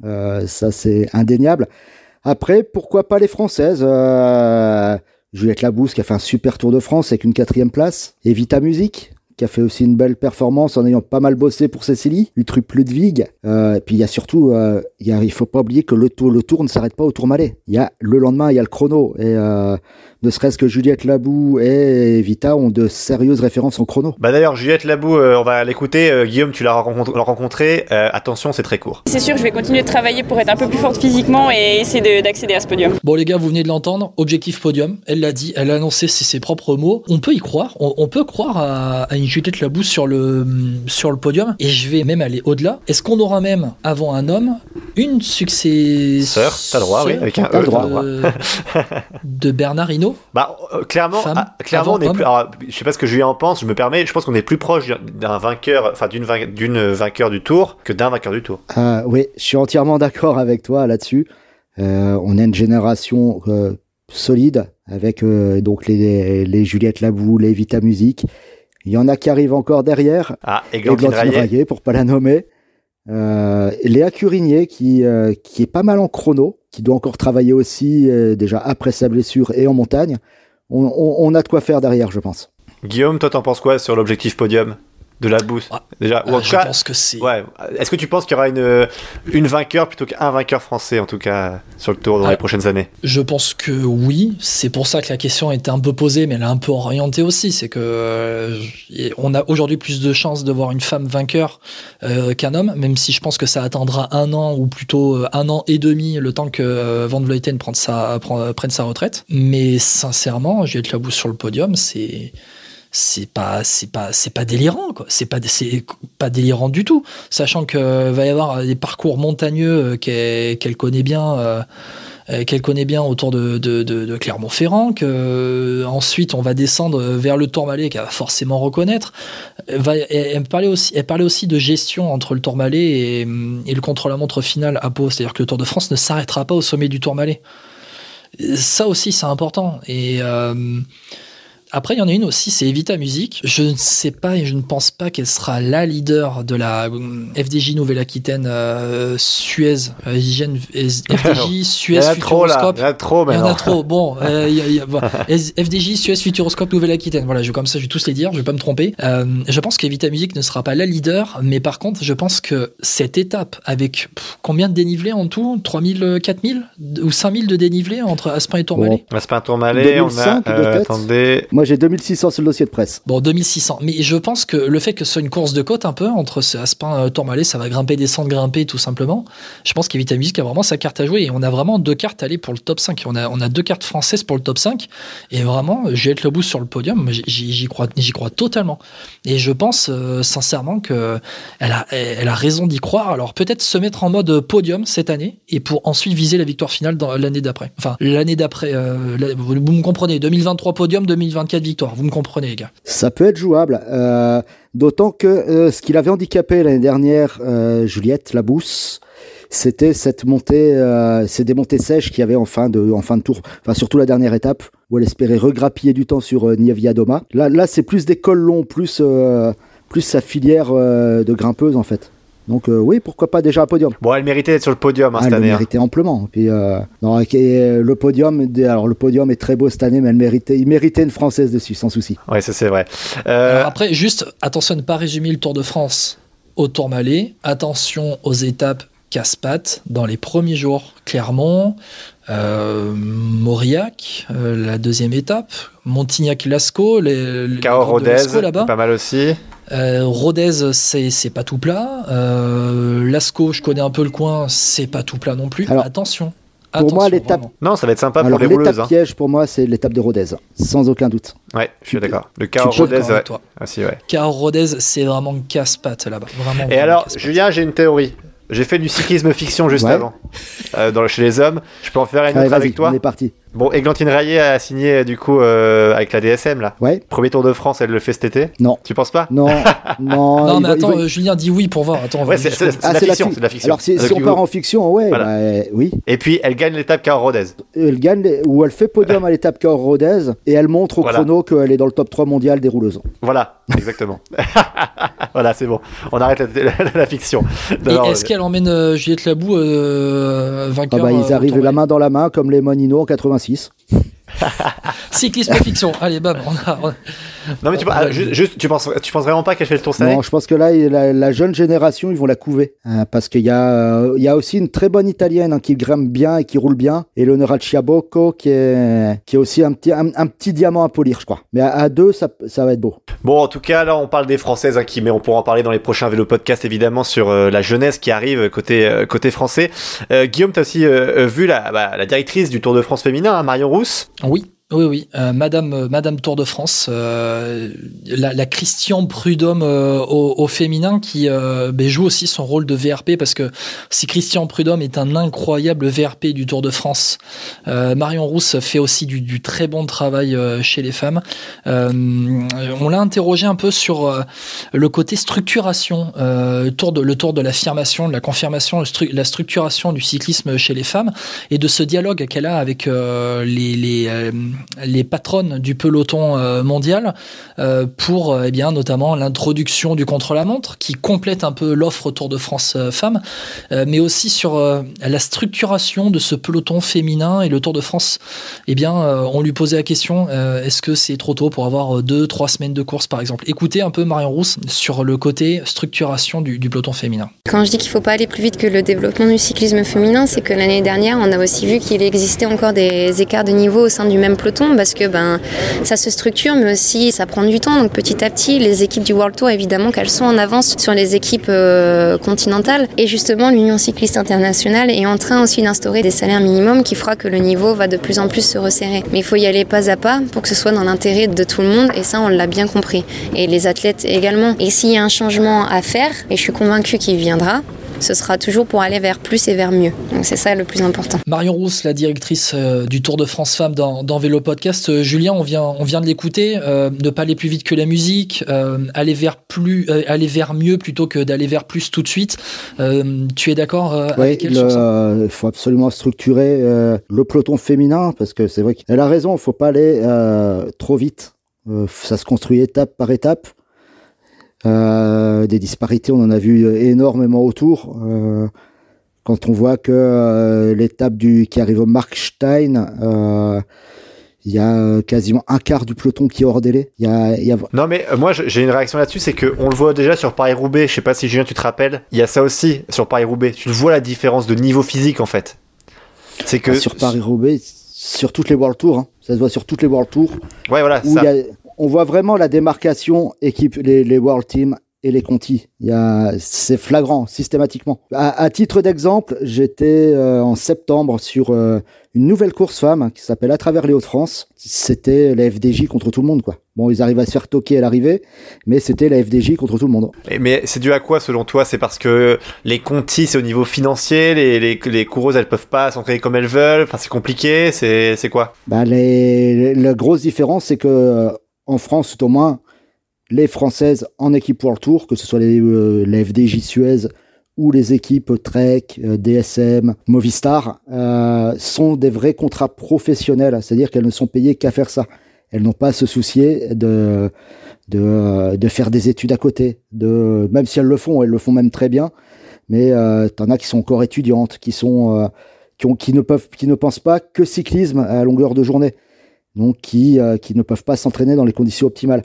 Euh, ça, c'est indéniable. Après, pourquoi pas les Françaises euh, Juliette Labousse qui a fait un super Tour de France avec une quatrième place. Evita Music qui a fait aussi une belle performance en ayant pas mal bossé pour Cécilie, Utrup Ludwig. Euh, et puis il y a surtout, euh, il, y a, il faut pas oublier que le tour, le tour ne s'arrête pas au Tourmalet. Il y a le lendemain, il y a le chrono. Et euh, ne serait-ce que Juliette Labou et Vita ont de sérieuses références en chrono. Bah d'ailleurs, Juliette Labou, euh, on va l'écouter. Euh, Guillaume, tu l'as rencontré. rencontré. Euh, attention, c'est très court. C'est sûr, je vais continuer de travailler pour être un peu plus forte physiquement et essayer d'accéder à ce podium. Bon les gars, vous venez de l'entendre. Objectif podium. Elle l'a dit. Elle a annoncé ses propres mots. On peut y croire. On, on peut croire à, à, une Juliette Labou sur le sur le podium. Et je vais même aller au-delà. Est-ce qu'on aura même avant un homme une succès Sœur, t'as droit, oui, avec un E. Droit. De, de Bernard Hinault. Bah clairement, Femme, ah, clairement, on est plus. Alors, je sais pas ce que Julien en pense. Je me permets. Je pense qu'on est plus proche d'un vainqueur, enfin d'une d'une vainqueur du Tour que d'un vainqueur du Tour. Euh, oui, je suis entièrement d'accord avec toi là-dessus. Euh, on a une génération euh, solide avec euh, donc les, les Juliette Labou, les Vita Music. Il y en a qui arrivent encore derrière. Ah, Raillet. Raillet, pour pas la nommer. Euh, Léa Curigné qui, euh, qui est pas mal en chrono, qui doit encore travailler aussi euh, déjà après sa blessure et en montagne. On, on, on, a de quoi faire derrière, je pense. Guillaume, toi t'en penses quoi sur l'objectif podium? De la boost ah, déjà ou en je cas, pense que c'est ouais est-ce que tu penses qu'il y aura une une vainqueur plutôt qu'un vainqueur français en tout cas sur le tour dans ah, les prochaines années? je pense que oui. C'est pour ça que la question était un peu posée mais elle est un peu orientée aussi. C'est que euh, on a aujourd'hui plus de chances de voir une femme vainqueur euh, qu'un homme même si je pense que ça attendra un an ou plutôt euh, un an et demi le temps que euh, Van Vleuten prenne sa prenne, prenne sa retraite. Mais sincèrement Juliette Labousse sur le podium c'est c'est pas c'est pas c'est pas délirant quoi. C'est pas c'est pas délirant du tout. Sachant que va y avoir des parcours montagneux qu'elle qu connaît bien euh, qu'elle connaît bien autour de, de, Clermont-Ferrand que euh, ensuite on va descendre vers le Tourmalet qu'elle va forcément reconnaître. Va, elle, parlait aussi elle parlait aussi de gestion entre le Tourmalet et, et le contre-la-montre final à Pau. C'est-à-dire que le Tour de France ne s'arrêtera pas au sommet du Tourmalet. Ça aussi c'est important. Et euh, après, il y en a une aussi, c'est Evita Music. Je ne sais pas et je ne pense pas qu'elle sera la leader de la FDJ Nouvelle-Aquitaine euh, Suez. Euh, FDJ Suez il y Futuroscope. il y en a trop, Il y en a trop. Bon, euh, y a, y a, bon. FDJ Suez Futuroscope Nouvelle-Aquitaine. Voilà, je, comme ça, je vais tous les dire, je vais pas me tromper. Euh, je pense qu'Evita Music ne sera pas la leader, mais par contre, je pense que cette étape, avec pff, combien de dénivelé en tout? 3000, 4000 ou 5000 de dénivelé entre Aspin et Tourmalet? Bon. Aspin et Tourmalet, on a. attendez. Moi, j'ai 2600 sur le dossier de presse. Bon, 2600. Mais je pense que le fait que ce soit une course de côte un peu entre ce Aspin et Tourmalet, ça va grimper, descendre, grimper tout simplement. Je pense qu'Evita Music a vraiment sa carte à jouer et on a vraiment deux cartes à aller pour le top 5. On a, on a deux cartes françaises pour le top 5 et vraiment, Juliette Lebousse sur le podium, j'y crois, j'y crois totalement. Et je pense euh, sincèrement que elle a, raison d'y croire. Alors peut-être se mettre en mode podium cette année et pour ensuite viser la victoire finale l'année d'après. Enfin, l'année d'après, euh, vous me comprenez, 2023 podium, 2024 victoires. Vous me comprenez, les gars. Ça peut être jouable. Euh, D'autant que euh, ce qu'il avait handicapé l'année dernière, euh, Juliette Labousse, c'était cette montée, euh, c'est des montées sèches qu'il y avait en fin de, en fin de tour, enfin surtout la dernière étape où elle espérait regrappiller du temps sur Nievia Doma. Là, là, c'est plus des cols longs, plus, plus sa filière de grimpeuse en fait. Donc euh, oui, pourquoi pas déjà un podium. Bon, elle méritait d'être sur le podium hein, Ah, cette elle année. hein. méritait amplement. Puis euh, non, euh, le podium, alors le podium est très beau cette année, mais elle méritait, il méritait une française dessus, sans souci. Ça c'est vrai. Euh, Alors après, juste attention à ne pas résumer le Tour de France au Tourmalet. Attention aux étapes casse-pattes dans les premiers jours. Clermont, euh, Mauriac, euh, la deuxième étape, Montignac-Lascaux, les, les Cahors groupes de Rodez, Lascaux là-bas. pas mal aussi. Euh, Rodez, c'est c'est pas tout plat. Euh, Lascaux, je connais un peu le coin, c'est pas tout plat non plus. Alors, attention. Pour moi, attention, l'étape. vraiment. Non, ça va être sympa Alors, pour les rouleuses. l'étape Hein. piège pour moi, c'est l'étape de Rodez, sans aucun doute. Ouais, je suis d'accord. Le peux Rodez, ouais. toi. Ah, si, ouais. Cahors Rodez, c'est vraiment casse-pattes là-bas. Vraiment, Et vraiment alors. Julien, j'ai une théorie. J'ai fait du cyclisme fiction juste Ouais. avant, euh, dans le, chez les hommes. Je peux en faire une Allez, autre avec toi on est parti. Bon, Églantine Rayet a signé euh, du coup euh, avec la DSM là. Ouais. Premier Tour de France, elle le fait cet été. Non. Tu penses pas? Non, non. Non, mais attends, va- euh, Julien dit oui pour voir. Attends, on va Ouais, c'est Ah, la c'est la fiction, fi- c'est de la fiction. Alors, si, on part en fiction, ouais, Voilà. bah, oui. Et puis elle gagne l'étape Cahors Rodez. Elle gagne, les- ou elle fait podium à l'étape Cahors Rodez, et elle montre au Voilà. chrono qu'elle est dans le top 3 mondial des rouleuses. Voilà, exactement. voilà, c'est bon. On arrête la, la- la fiction. Et est-ce qu'elle emmène euh, Juliette Labou euh, Ah vainqueur bah, ils euh, arrivent la main dans la main comme les Monino en 86. Cyclisme fiction. Allez, bam. On a- Non mais tu, ah, juste, juste, tu penses, tu penses vraiment pas qu'elle fait le tour cette année Non, je pense que là, la, la jeune génération, ils vont la couver. Hein, parce qu'il y, a, euh, il y a aussi une très bonne italienne hein, qui grimpe bien et qui roule bien. Et l'Honoral Chiabocco qui est, qui est aussi un petit, un, un petit diamant à polir, je crois. Mais à, à deux, ça, ça va être beau. Bon, en tout cas, là, on parle des Françaises, hein, qui, mais on pourra en parler dans les prochains vélo podcasts, évidemment, sur euh, la jeunesse qui arrive côté euh, côté français. Euh, Guillaume, t'as aussi euh, euh, vu la, bah, la directrice du Tour de France féminin, hein, Marion Rousse? Oui. Oui, oui, euh, Madame, euh, Madame Tour de France, euh, la, la Christian Prudhomme au, féminin qui ben, joue aussi son rôle de VRP parce que si Christian Prudhomme est un incroyable VRP du Tour de France, Marion Rousse fait aussi du, très bon travail chez les femmes. On l'a interrogé un peu sur le côté structuration, tour de, le tour de l'affirmation, de la confirmation, la structuration du cyclisme chez les femmes et de ce dialogue qu'elle a avec les, les patronnes du peloton euh, mondial euh, pour euh, eh bien notamment l'introduction du contre-la-montre qui complète un peu l'offre Tour de France femmes, mais aussi sur la structuration de ce peloton féminin et le Tour de France. Eh bien, on lui posait la question est-ce que c'est trop tôt pour avoir deux, trois semaines de course par exemple? Écoutez un peu Marion Rousse sur le côté structuration du, du peloton féminin. Quand je dis qu'il ne faut pas aller plus vite que le développement du cyclisme féminin, c'est que l'année dernière, on a aussi vu qu'il existait encore des écarts de niveau au sein du même peloton parce que ben, ça se structure, mais aussi ça prend du temps. Donc petit à petit, les équipes du World Tour, évidemment qu'elles sont en avance sur les équipes euh, continentales. Et justement, l'Union cycliste internationale est en train aussi d'instaurer des salaires minimums qui fera que le niveau va de plus en plus se resserrer. Mais il faut y aller pas à pas pour que ce soit dans l'intérêt de tout le monde et ça, on l'a bien compris. Et les athlètes également. Et s'il y a un changement à faire, et je suis convaincue qu'il viendra, ce sera toujours pour aller vers plus et vers mieux. Donc c'est ça le plus important. Marion Rousse, la directrice euh, du Tour de France Femmes dans, dans Vélo Podcast. Euh, Julien, on vient, on vient de l'écouter. euh, ne pas aller plus vite que la musique, euh, aller vers plus, euh, aller vers mieux plutôt que d'aller vers plus tout de suite. Euh, tu es d'accord euh, Oui, avec elle sur ça? il faut absolument structurer euh, le peloton féminin parce que c'est vrai qu'elle a raison, il faut pas aller euh, trop vite. Euh, ça se construit étape par étape. Euh, des disparités, on en a vu énormément autour. Euh, quand on voit que euh, l'étape du qui arrive au Markstein, euh, il y a quasiment un quart du peloton qui est hors délai. Il y a, il y a... Non mais euh, moi j'ai une réaction là-dessus, c'est que on le voit déjà sur Paris-Roubaix, je sais pas si Julien tu te rappelles, il y a ça aussi sur Paris-Roubaix, tu vois la différence de niveau physique en fait. C'est que... Ah, sur Paris-Roubaix, sur toutes les World Tours, hein. ça se voit sur toutes les World Tours. Ouais voilà, où ça. il y a- on voit vraiment la démarcation équipe les, les World Team et les Conti. Il y a c'est flagrant systématiquement. À, à titre d'exemple, j'étais euh, en septembre sur euh, une nouvelle course femme qui s'appelle À travers les Hauts-de-France. C'était la FDJ contre tout le monde quoi. Bon, ils arrivent à se faire toquer à l'arrivée, mais c'était la FDJ contre tout le monde. Mais c'est dû à quoi selon toi? C'est parce que les contis c'est au niveau financier, les, les, les coureuses elles peuvent pas s'entraîner comme elles veulent, enfin c'est compliqué, c'est c'est quoi? Bah, les, la grosse différence, c'est que euh, en France, tout au moins, les Françaises en équipe World Tour, que ce soit les, euh, FDJ Suez où les équipes Trek, euh, DSM, Movistar euh, sont des vrais contrats professionnels, c'est-à-dire qu'elles ne sont payées qu'à faire ça. Elles n'ont pas à se soucier de, de, de faire des études à côté. Même si elles le font, elles le font même très bien. Mais euh, t'en as qui sont encore étudiantes, qui sont euh, qui, ont, qui ne peuvent, qui ne pensent pas que cyclisme à longueur de journée, donc qui euh, qui ne peuvent pas s'entraîner dans les conditions optimales.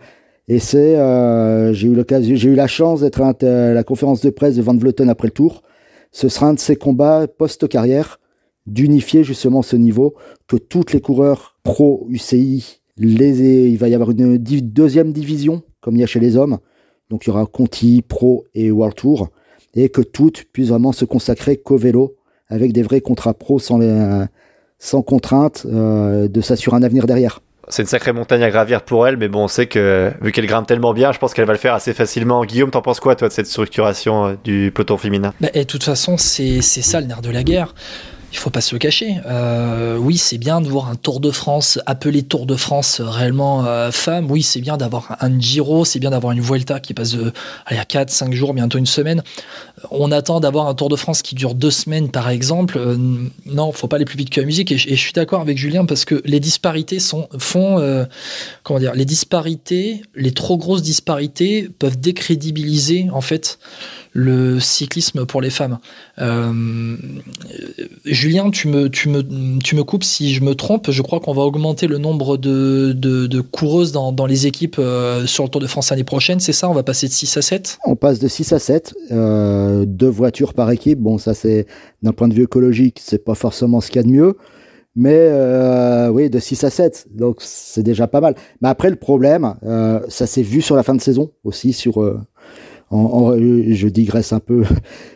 Et c'est, euh, j'ai eu l'occasion, j'ai eu la chance d'être à la conférence de presse de Van Vleuten après le Tour. Ce sera un de ces combats post-carrière d'unifier justement ce niveau, que toutes les coureurs pro UCI, les, il va y avoir une deuxième division comme il y a chez les hommes. Donc il y aura Conti, Pro et World Tour, et que toutes puissent vraiment se consacrer qu'au vélo avec des vrais contrats pro sans, les, sans contrainte euh, de s'assurer un avenir derrière. C'est une sacrée montagne à gravir pour elle, mais bon, on sait que vu qu'elle grimpe tellement bien, je pense qu'elle va le faire assez facilement. Guillaume, t'en penses quoi, toi, de cette structuration euh, du peloton féminin? Bah, Et de toute façon, c'est ça le nerf de la guerre il faut pas se le cacher. Euh, oui, c'est bien de voir un Tour de France appelé Tour de France réellement euh, femme. Oui, c'est bien d'avoir un Giro, c'est bien d'avoir une Vuelta qui passe de, allez, à 4, 5 jours, bientôt une semaine. On attend d'avoir un Tour de France qui dure deux semaines, par exemple. Euh, non, faut pas aller plus vite que la musique. Et, je suis d'accord avec Julien parce que les disparités sont, font, euh, comment dire, les disparités, les trop grosses disparités peuvent décrédibiliser, en fait, le cyclisme pour les femmes. Euh, Julien, tu me, tu, me, tu me coupes si je me trompe. Je crois qu'on va augmenter le nombre de, de, coureuses dans, dans, les équipes euh, sur le Tour de France l'année prochaine, c'est ça? On va passer de 6 à 7 On passe de 6 à 7, euh, deux voitures par équipe. Bon, ça c'est d'un point de vue écologique, c'est pas forcément ce qu'il y a de mieux. Mais euh, oui, de 6 à 7, donc c'est déjà pas mal. Mais après, le problème, euh, ça s'est vu sur la fin de saison aussi, sur, euh, en, je digresse un peu.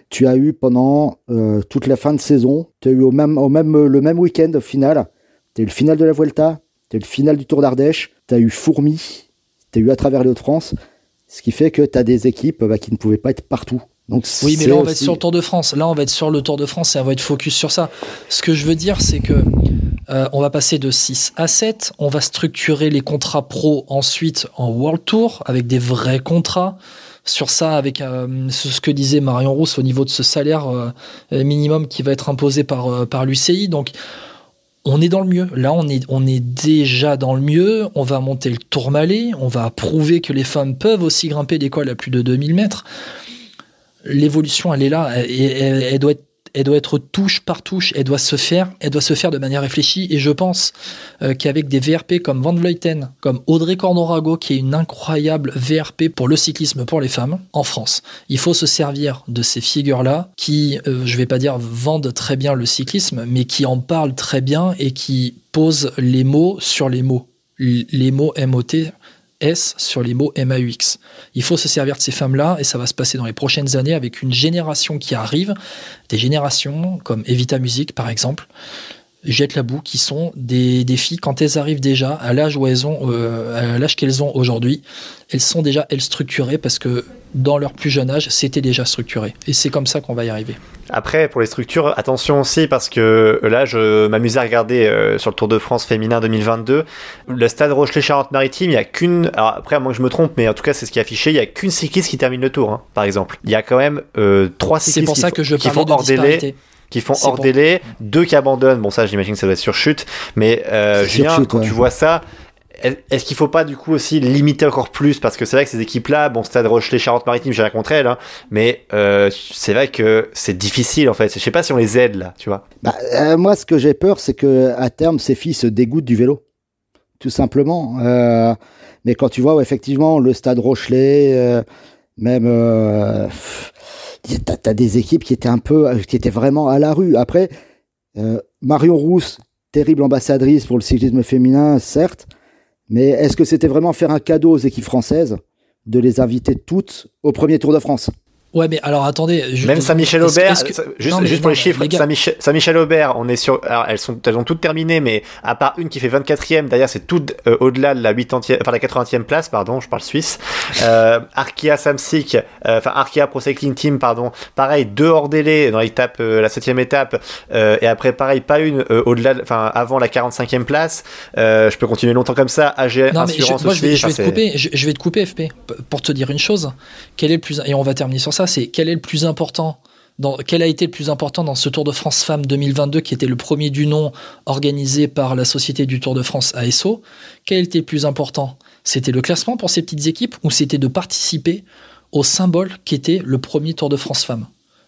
Tu as eu pendant euh, toute la fin de saison, tu as eu au même, au même, le même week-end au final, tu as eu le final de la Vuelta, tu as eu le final du Tour d'Ardèche, tu as eu Fourmi, tu as eu à travers les Hauts-de-France, ce qui fait que tu as des équipes bah, qui ne pouvaient pas être partout. Donc, oui, mais là, on va être sur le Tour de France. Là, on va être sur le Tour de France et on va être focus sur ça. Ce que je veux dire, c'est que euh, on va passer de 6 à 7. On va structurer les contrats pro ensuite en World Tour avec des vrais contrats sur ça avec euh, ce que disait Marion Rousse au niveau de ce salaire euh, minimum qui va être imposé par, euh, par l'UCI. Donc, on est dans le mieux. Là, on est, on est déjà dans le mieux. On va monter le tourmalet. On va prouver que les femmes peuvent aussi grimper d'école à plus de 2000 mètres. L'évolution, elle est là. Et elle doit être elle doit être touche par touche, elle doit se faire, elle doit se faire de manière réfléchie. Et je pense euh, qu'avec des VRP comme Van Vleuten, comme Audrey Cordorago, qui est une incroyable VRP pour le cyclisme pour les femmes en France, il faut se servir de ces figures-là qui, euh, je vais pas dire vendent très bien le cyclisme, mais qui en parlent très bien et qui posent les mots sur les mots. Les mots MOT S sur les mots MAUX. Il faut se servir de ces femmes-là et ça va se passer dans les prochaines années avec une génération qui arrive, des générations comme Evita Music par exemple, Jette la boue, qui sont des, des, filles quand elles arrivent déjà à l'âge où elles ont, euh, à l'âge qu'elles ont aujourd'hui, elles sont déjà elles structurées parce que dans leur plus jeune âge, c'était déjà structuré. Et c'est comme ça qu'on va y arriver. Après, pour les structures, attention aussi, parce que là, je m'amusais à regarder euh, sur le Tour de France féminin 2022, le stade Rochelet-Charente-Maritime, il n'y a qu'une. Alors après, à moins que je me trompe, mais en tout cas, c'est ce qui est affiché, il n'y a qu'une cycliste qui termine le tour, hein, par exemple. Il y a quand même euh, trois cyclistes pour ça qui, que je qui font de hors délai qui font hors délai, deux qui abandonnent. Bon, ça, j'imagine que ça doit être sur chute. Mais euh, Julien, chute, quand ouais. tu vois ça, est-ce qu'il faut pas du coup aussi limiter encore plus? Parce que c'est vrai que ces équipes-là, bon, Stade Rochelet, Charente-Maritime, j'ai rien contre elles, hein, mais euh, c'est vrai que c'est difficile en fait. Je sais pas si on les aide là, tu vois. Bah, euh, moi, ce que j'ai peur, c'est que à terme, ces filles se dégoûtent du vélo, tout simplement. Euh, mais quand tu vois, ouais, effectivement, le Stade Rochelet, même, t'as, des équipes qui étaient un peu, qui étaient vraiment à la rue. Après, euh, Marion Rousse, terrible ambassadrice pour le cyclisme féminin, certes. Mais est-ce que c'était vraiment faire un cadeau aux équipes françaises de les inviter toutes au premier Tour de France? Ouais, mais alors attendez. Je, Même Saint-Michel Aubert, que- juste, Non, mais pour les chiffres, les Saint-Michel, Aubert, on est sur, alors elles sont, elles ont toutes terminé, mais à part une qui fait 24e, d'ailleurs c'est tout euh, au-delà de la 80e, enfin la 80e place, pardon, je parle suisse. Euh, Arkea Samsic, euh, enfin Arkea Pro Cycling Team, pardon, pareil, deux hors délai dans l'étape, euh, la 7e étape, et après pareil, pas une au-delà, de- enfin avant la 45e place. Je peux continuer longtemps comme ça. AG Non, mais je, Assurance moi, je vais, je vais te couper, je, je vais te couper, FP, pour te dire une chose. Quel est le plus, et on va terminer sur ça, c'est quel a été le plus important dans ce Tour de France Femmes 2022, qui était le premier du nom organisé par la Société du Tour de France ASO Quel était le plus important? C'était le classement pour ces petites équipes ou c'était de participer au symbole qui était le premier Tour de France Femmes?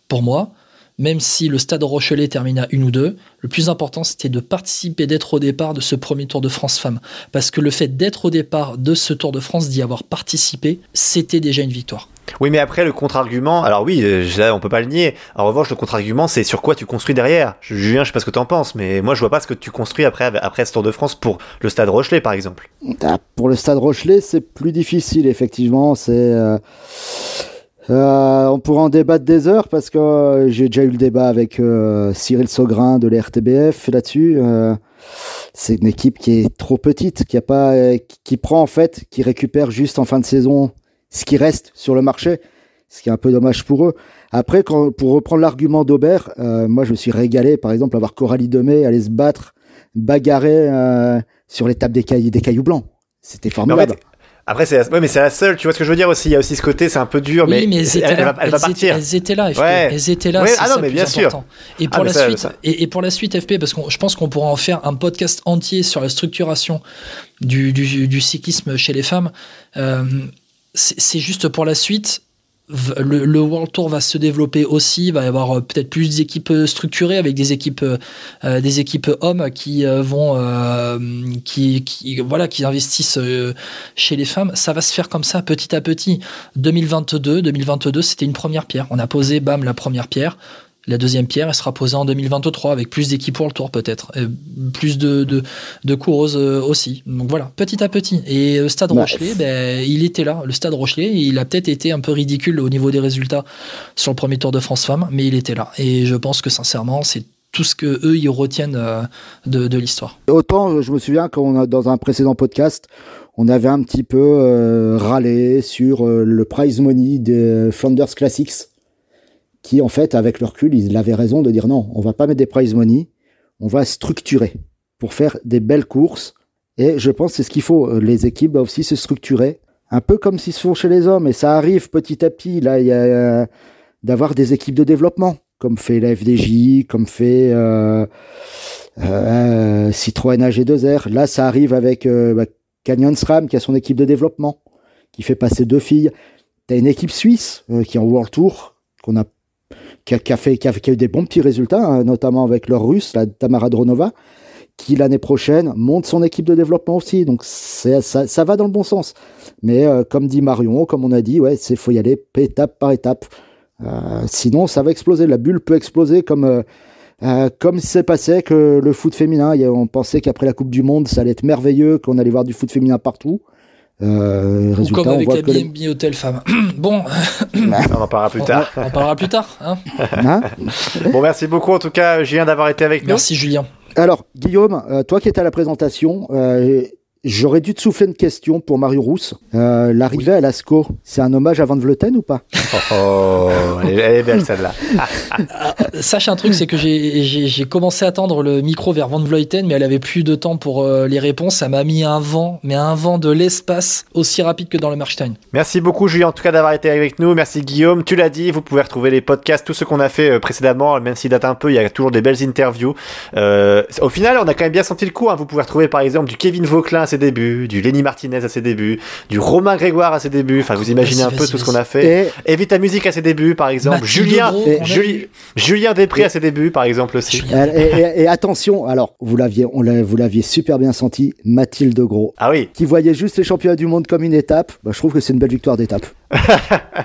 Pour moi, même si le stade Rochelet termine à une ou deux, le plus important c'était de participer, d'être au départ de ce premier Tour de France Femmes. Parce que le fait d'être au départ de ce Tour de France, d'y avoir participé, c'était déjà une victoire. Oui, mais après, le contre-argument, alors oui, euh, là, on peut pas le nier. En revanche, le contre-argument, c'est sur quoi tu construis derrière. Julien, je sais pas ce que tu en penses, mais moi, je vois pas ce que tu construis après, après ce Tour de France pour le Stade Rochelet, par exemple. Ah, pour le Stade Rochelet, c'est plus difficile, effectivement. C'est. Euh, euh, on pourra en débattre des heures parce que euh, j'ai déjà eu le débat avec euh, Cyril Saugrin de l'RTBF là-dessus. c'est une équipe qui est trop petite, qui a pas, qui prend en fait, qui récupère juste en fin de saison ce qui reste sur le marché, ce qui est un peu dommage pour eux. Après, quand, pour reprendre l'argument d'Aubert, moi je me suis régalé, par exemple, à voir Coralie Demey aller se battre, bagarrer sur l'étape des, des cailloux blancs. C'était formidable. Après, c'est ouais, mais c'est la seule, tu vois ce que je veux dire aussi. Il y a aussi ce côté, c'est un peu dur, mais, elles, étaient là, elle, va, partir. Elles étaient là, FP. Elles étaient là. ah non, mais bien sûr. Et pour, ah, la suite, Et, pour la suite, FP, parce que je pense qu'on pourra en faire un podcast entier sur la structuration du, du, du cyclisme chez les femmes. Euh, c'est juste pour la suite le, World Tour va se développer aussi, il va y avoir euh, peut-être plus d'équipes euh, structurées avec des équipes, euh, des équipes hommes qui vont, qui, qui, voilà, qui investissent chez les femmes. Ça va se faire comme ça petit à petit. 2022, 2022, c'était une première pierre. On a posé, bam, la première pierre. La deuxième pierre, elle sera posée en 2023 avec plus d'équipes pour le tour peut-être, plus de, de, de coureuses euh, aussi. Donc voilà, petit à petit. Et le euh, Stade Rochelet, ben, il était là. Le Stade Rochelet, il a peut-être été un peu ridicule au niveau des résultats sur le premier Tour de France Femmes, mais il était là. Et je pense que sincèrement, c'est tout ce que eux ils retiennent euh, de, de l'histoire. Autant je me souviens quand a dans un précédent podcast, on avait un petit peu râlé sur le prize money des Flanders Classics qui en fait, avec le recul, ils avaient raison de dire non, on va pas mettre des prize money, on va structurer pour faire des belles courses. Et je pense que c'est ce qu'il faut. Les équipes doivent aussi se structurer, un peu comme s'ils se font chez les hommes. Et ça arrive petit à petit. Là, il y a euh, d'avoir des équipes de développement, comme fait la FDJ, comme fait euh, euh, Citroën AG2R. Là, ça arrive avec bah, Canyon SRAM qui a son équipe de développement, qui fait passer deux filles. T'as une équipe suisse qui est en World Tour qu'on a qui a, fait, qui a, eu des bons petits résultats, hein, notamment avec leur russe, la Tamara Dronova, qui l'année prochaine monte son équipe de développement aussi. Donc ça, va dans le bon sens. Mais euh, comme dit Marion, comme on a dit, ouais, faut y aller étape par étape. Euh, sinon, ça va exploser. La bulle peut exploser comme euh, euh comme c'est passé que le foot féminin. On pensait qu'après la Coupe du Monde, ça allait être merveilleux, qu'on allait voir du foot féminin partout. Euh, Ou comme avec la BNB Hotel Femme. bon, on en parlera plus tard. On, parlera plus tard. Hein. hein bon, merci beaucoup en tout cas, Julien, d'avoir été avec nous. Merci, Julien. Alors, Guillaume, euh, toi qui étais à la présentation, euh, J'aurais dû te souffler une question pour Mario Rousse. Euh, L'arrivée à Lascaux, c'est un hommage à Van Vleuten ou pas? Oh, oh, elle, est, belle celle-là. Sache un truc, c'est que j'ai commencé à tendre le micro vers Van Vleuten, mais elle avait plus de temps pour euh, les réponses. Ça m'a mis un vent, mais un vent de l'espace aussi rapide que dans le Markstein. Merci beaucoup Julien, en tout cas d'avoir été avec nous. Merci Guillaume. Tu l'as dit, vous pouvez retrouver les podcasts, tout ce qu'on a fait euh, précédemment, même s'il date un peu, il y a toujours des belles interviews. Euh, au final, on a quand même bien senti le coup. Hein. Vous pouvez retrouver par exemple du Kevin Vauclin ses débuts, du Lenny Martinez à ses débuts, du Romain Grégoire à ses débuts. Enfin, vous imaginez un peu tout ce qu'on a fait. Et, Vita Music à ses débuts, par exemple. Julien, Julien Després à ses débuts, par exemple aussi. Et, attention, alors vous l'aviez, on vous l'aviez super bien senti, Mathilde Gros. Ah oui. Qui voyait juste les championnats du monde comme une étape. Bah, je trouve que c'est une belle victoire d'étape.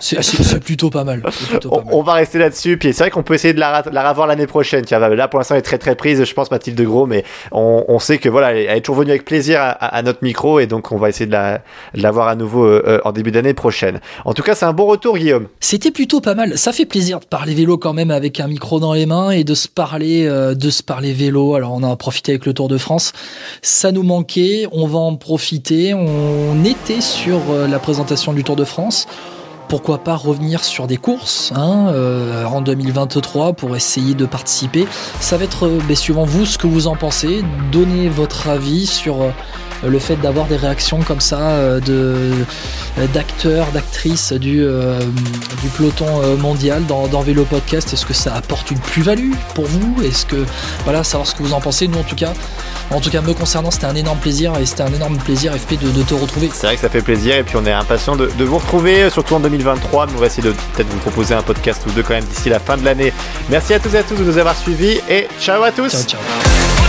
C'est plutôt pas mal. on, va rester là-dessus. Puis c'est vrai qu'on peut essayer de la, la revoir l'année prochaine. Tiens, là pour l'instant, elle est très très prise. Je pense Mathilde Gros, mais on, sait que voilà, elle est toujours venue avec plaisir à, notre micro et donc on va essayer de la, de voir à nouveau euh, euh, en début d'année prochaine. En tout cas, c'est un bon retour, Guillaume. C'était plutôt pas mal. Ça fait plaisir de parler vélo quand même avec un micro dans les mains et de se parler, euh, de se parler vélo. Alors on a profité avec le Tour de France. Ça nous manquait. On va en profiter. On était sur la présentation du Tour de France pourquoi pas revenir sur des courses hein, euh, en 2023 pour essayer de participer. Ça va être, euh, ben, suivant vous, ce que vous en pensez. Donnez votre avis sur, euh, le fait d'avoir des réactions comme ça de d'acteurs, d'actrices du, du peloton mondial dans, dans Vélo Podcast, est-ce que ça apporte une plus-value pour vous? Est-ce que voilà, savoir ce que vous en pensez. Nous en tout cas, en tout cas me concernant, c'était un énorme plaisir et c'était un énorme plaisir FP de, te retrouver. C'est vrai que ça fait plaisir et puis on est impatient de, vous retrouver, surtout en 2023. Mais on va essayer de peut-être vous proposer un podcast ou deux quand même d'ici la fin de l'année. Merci à tous et à tous de nous avoir suivis et ciao à tous. Ciao, ciao.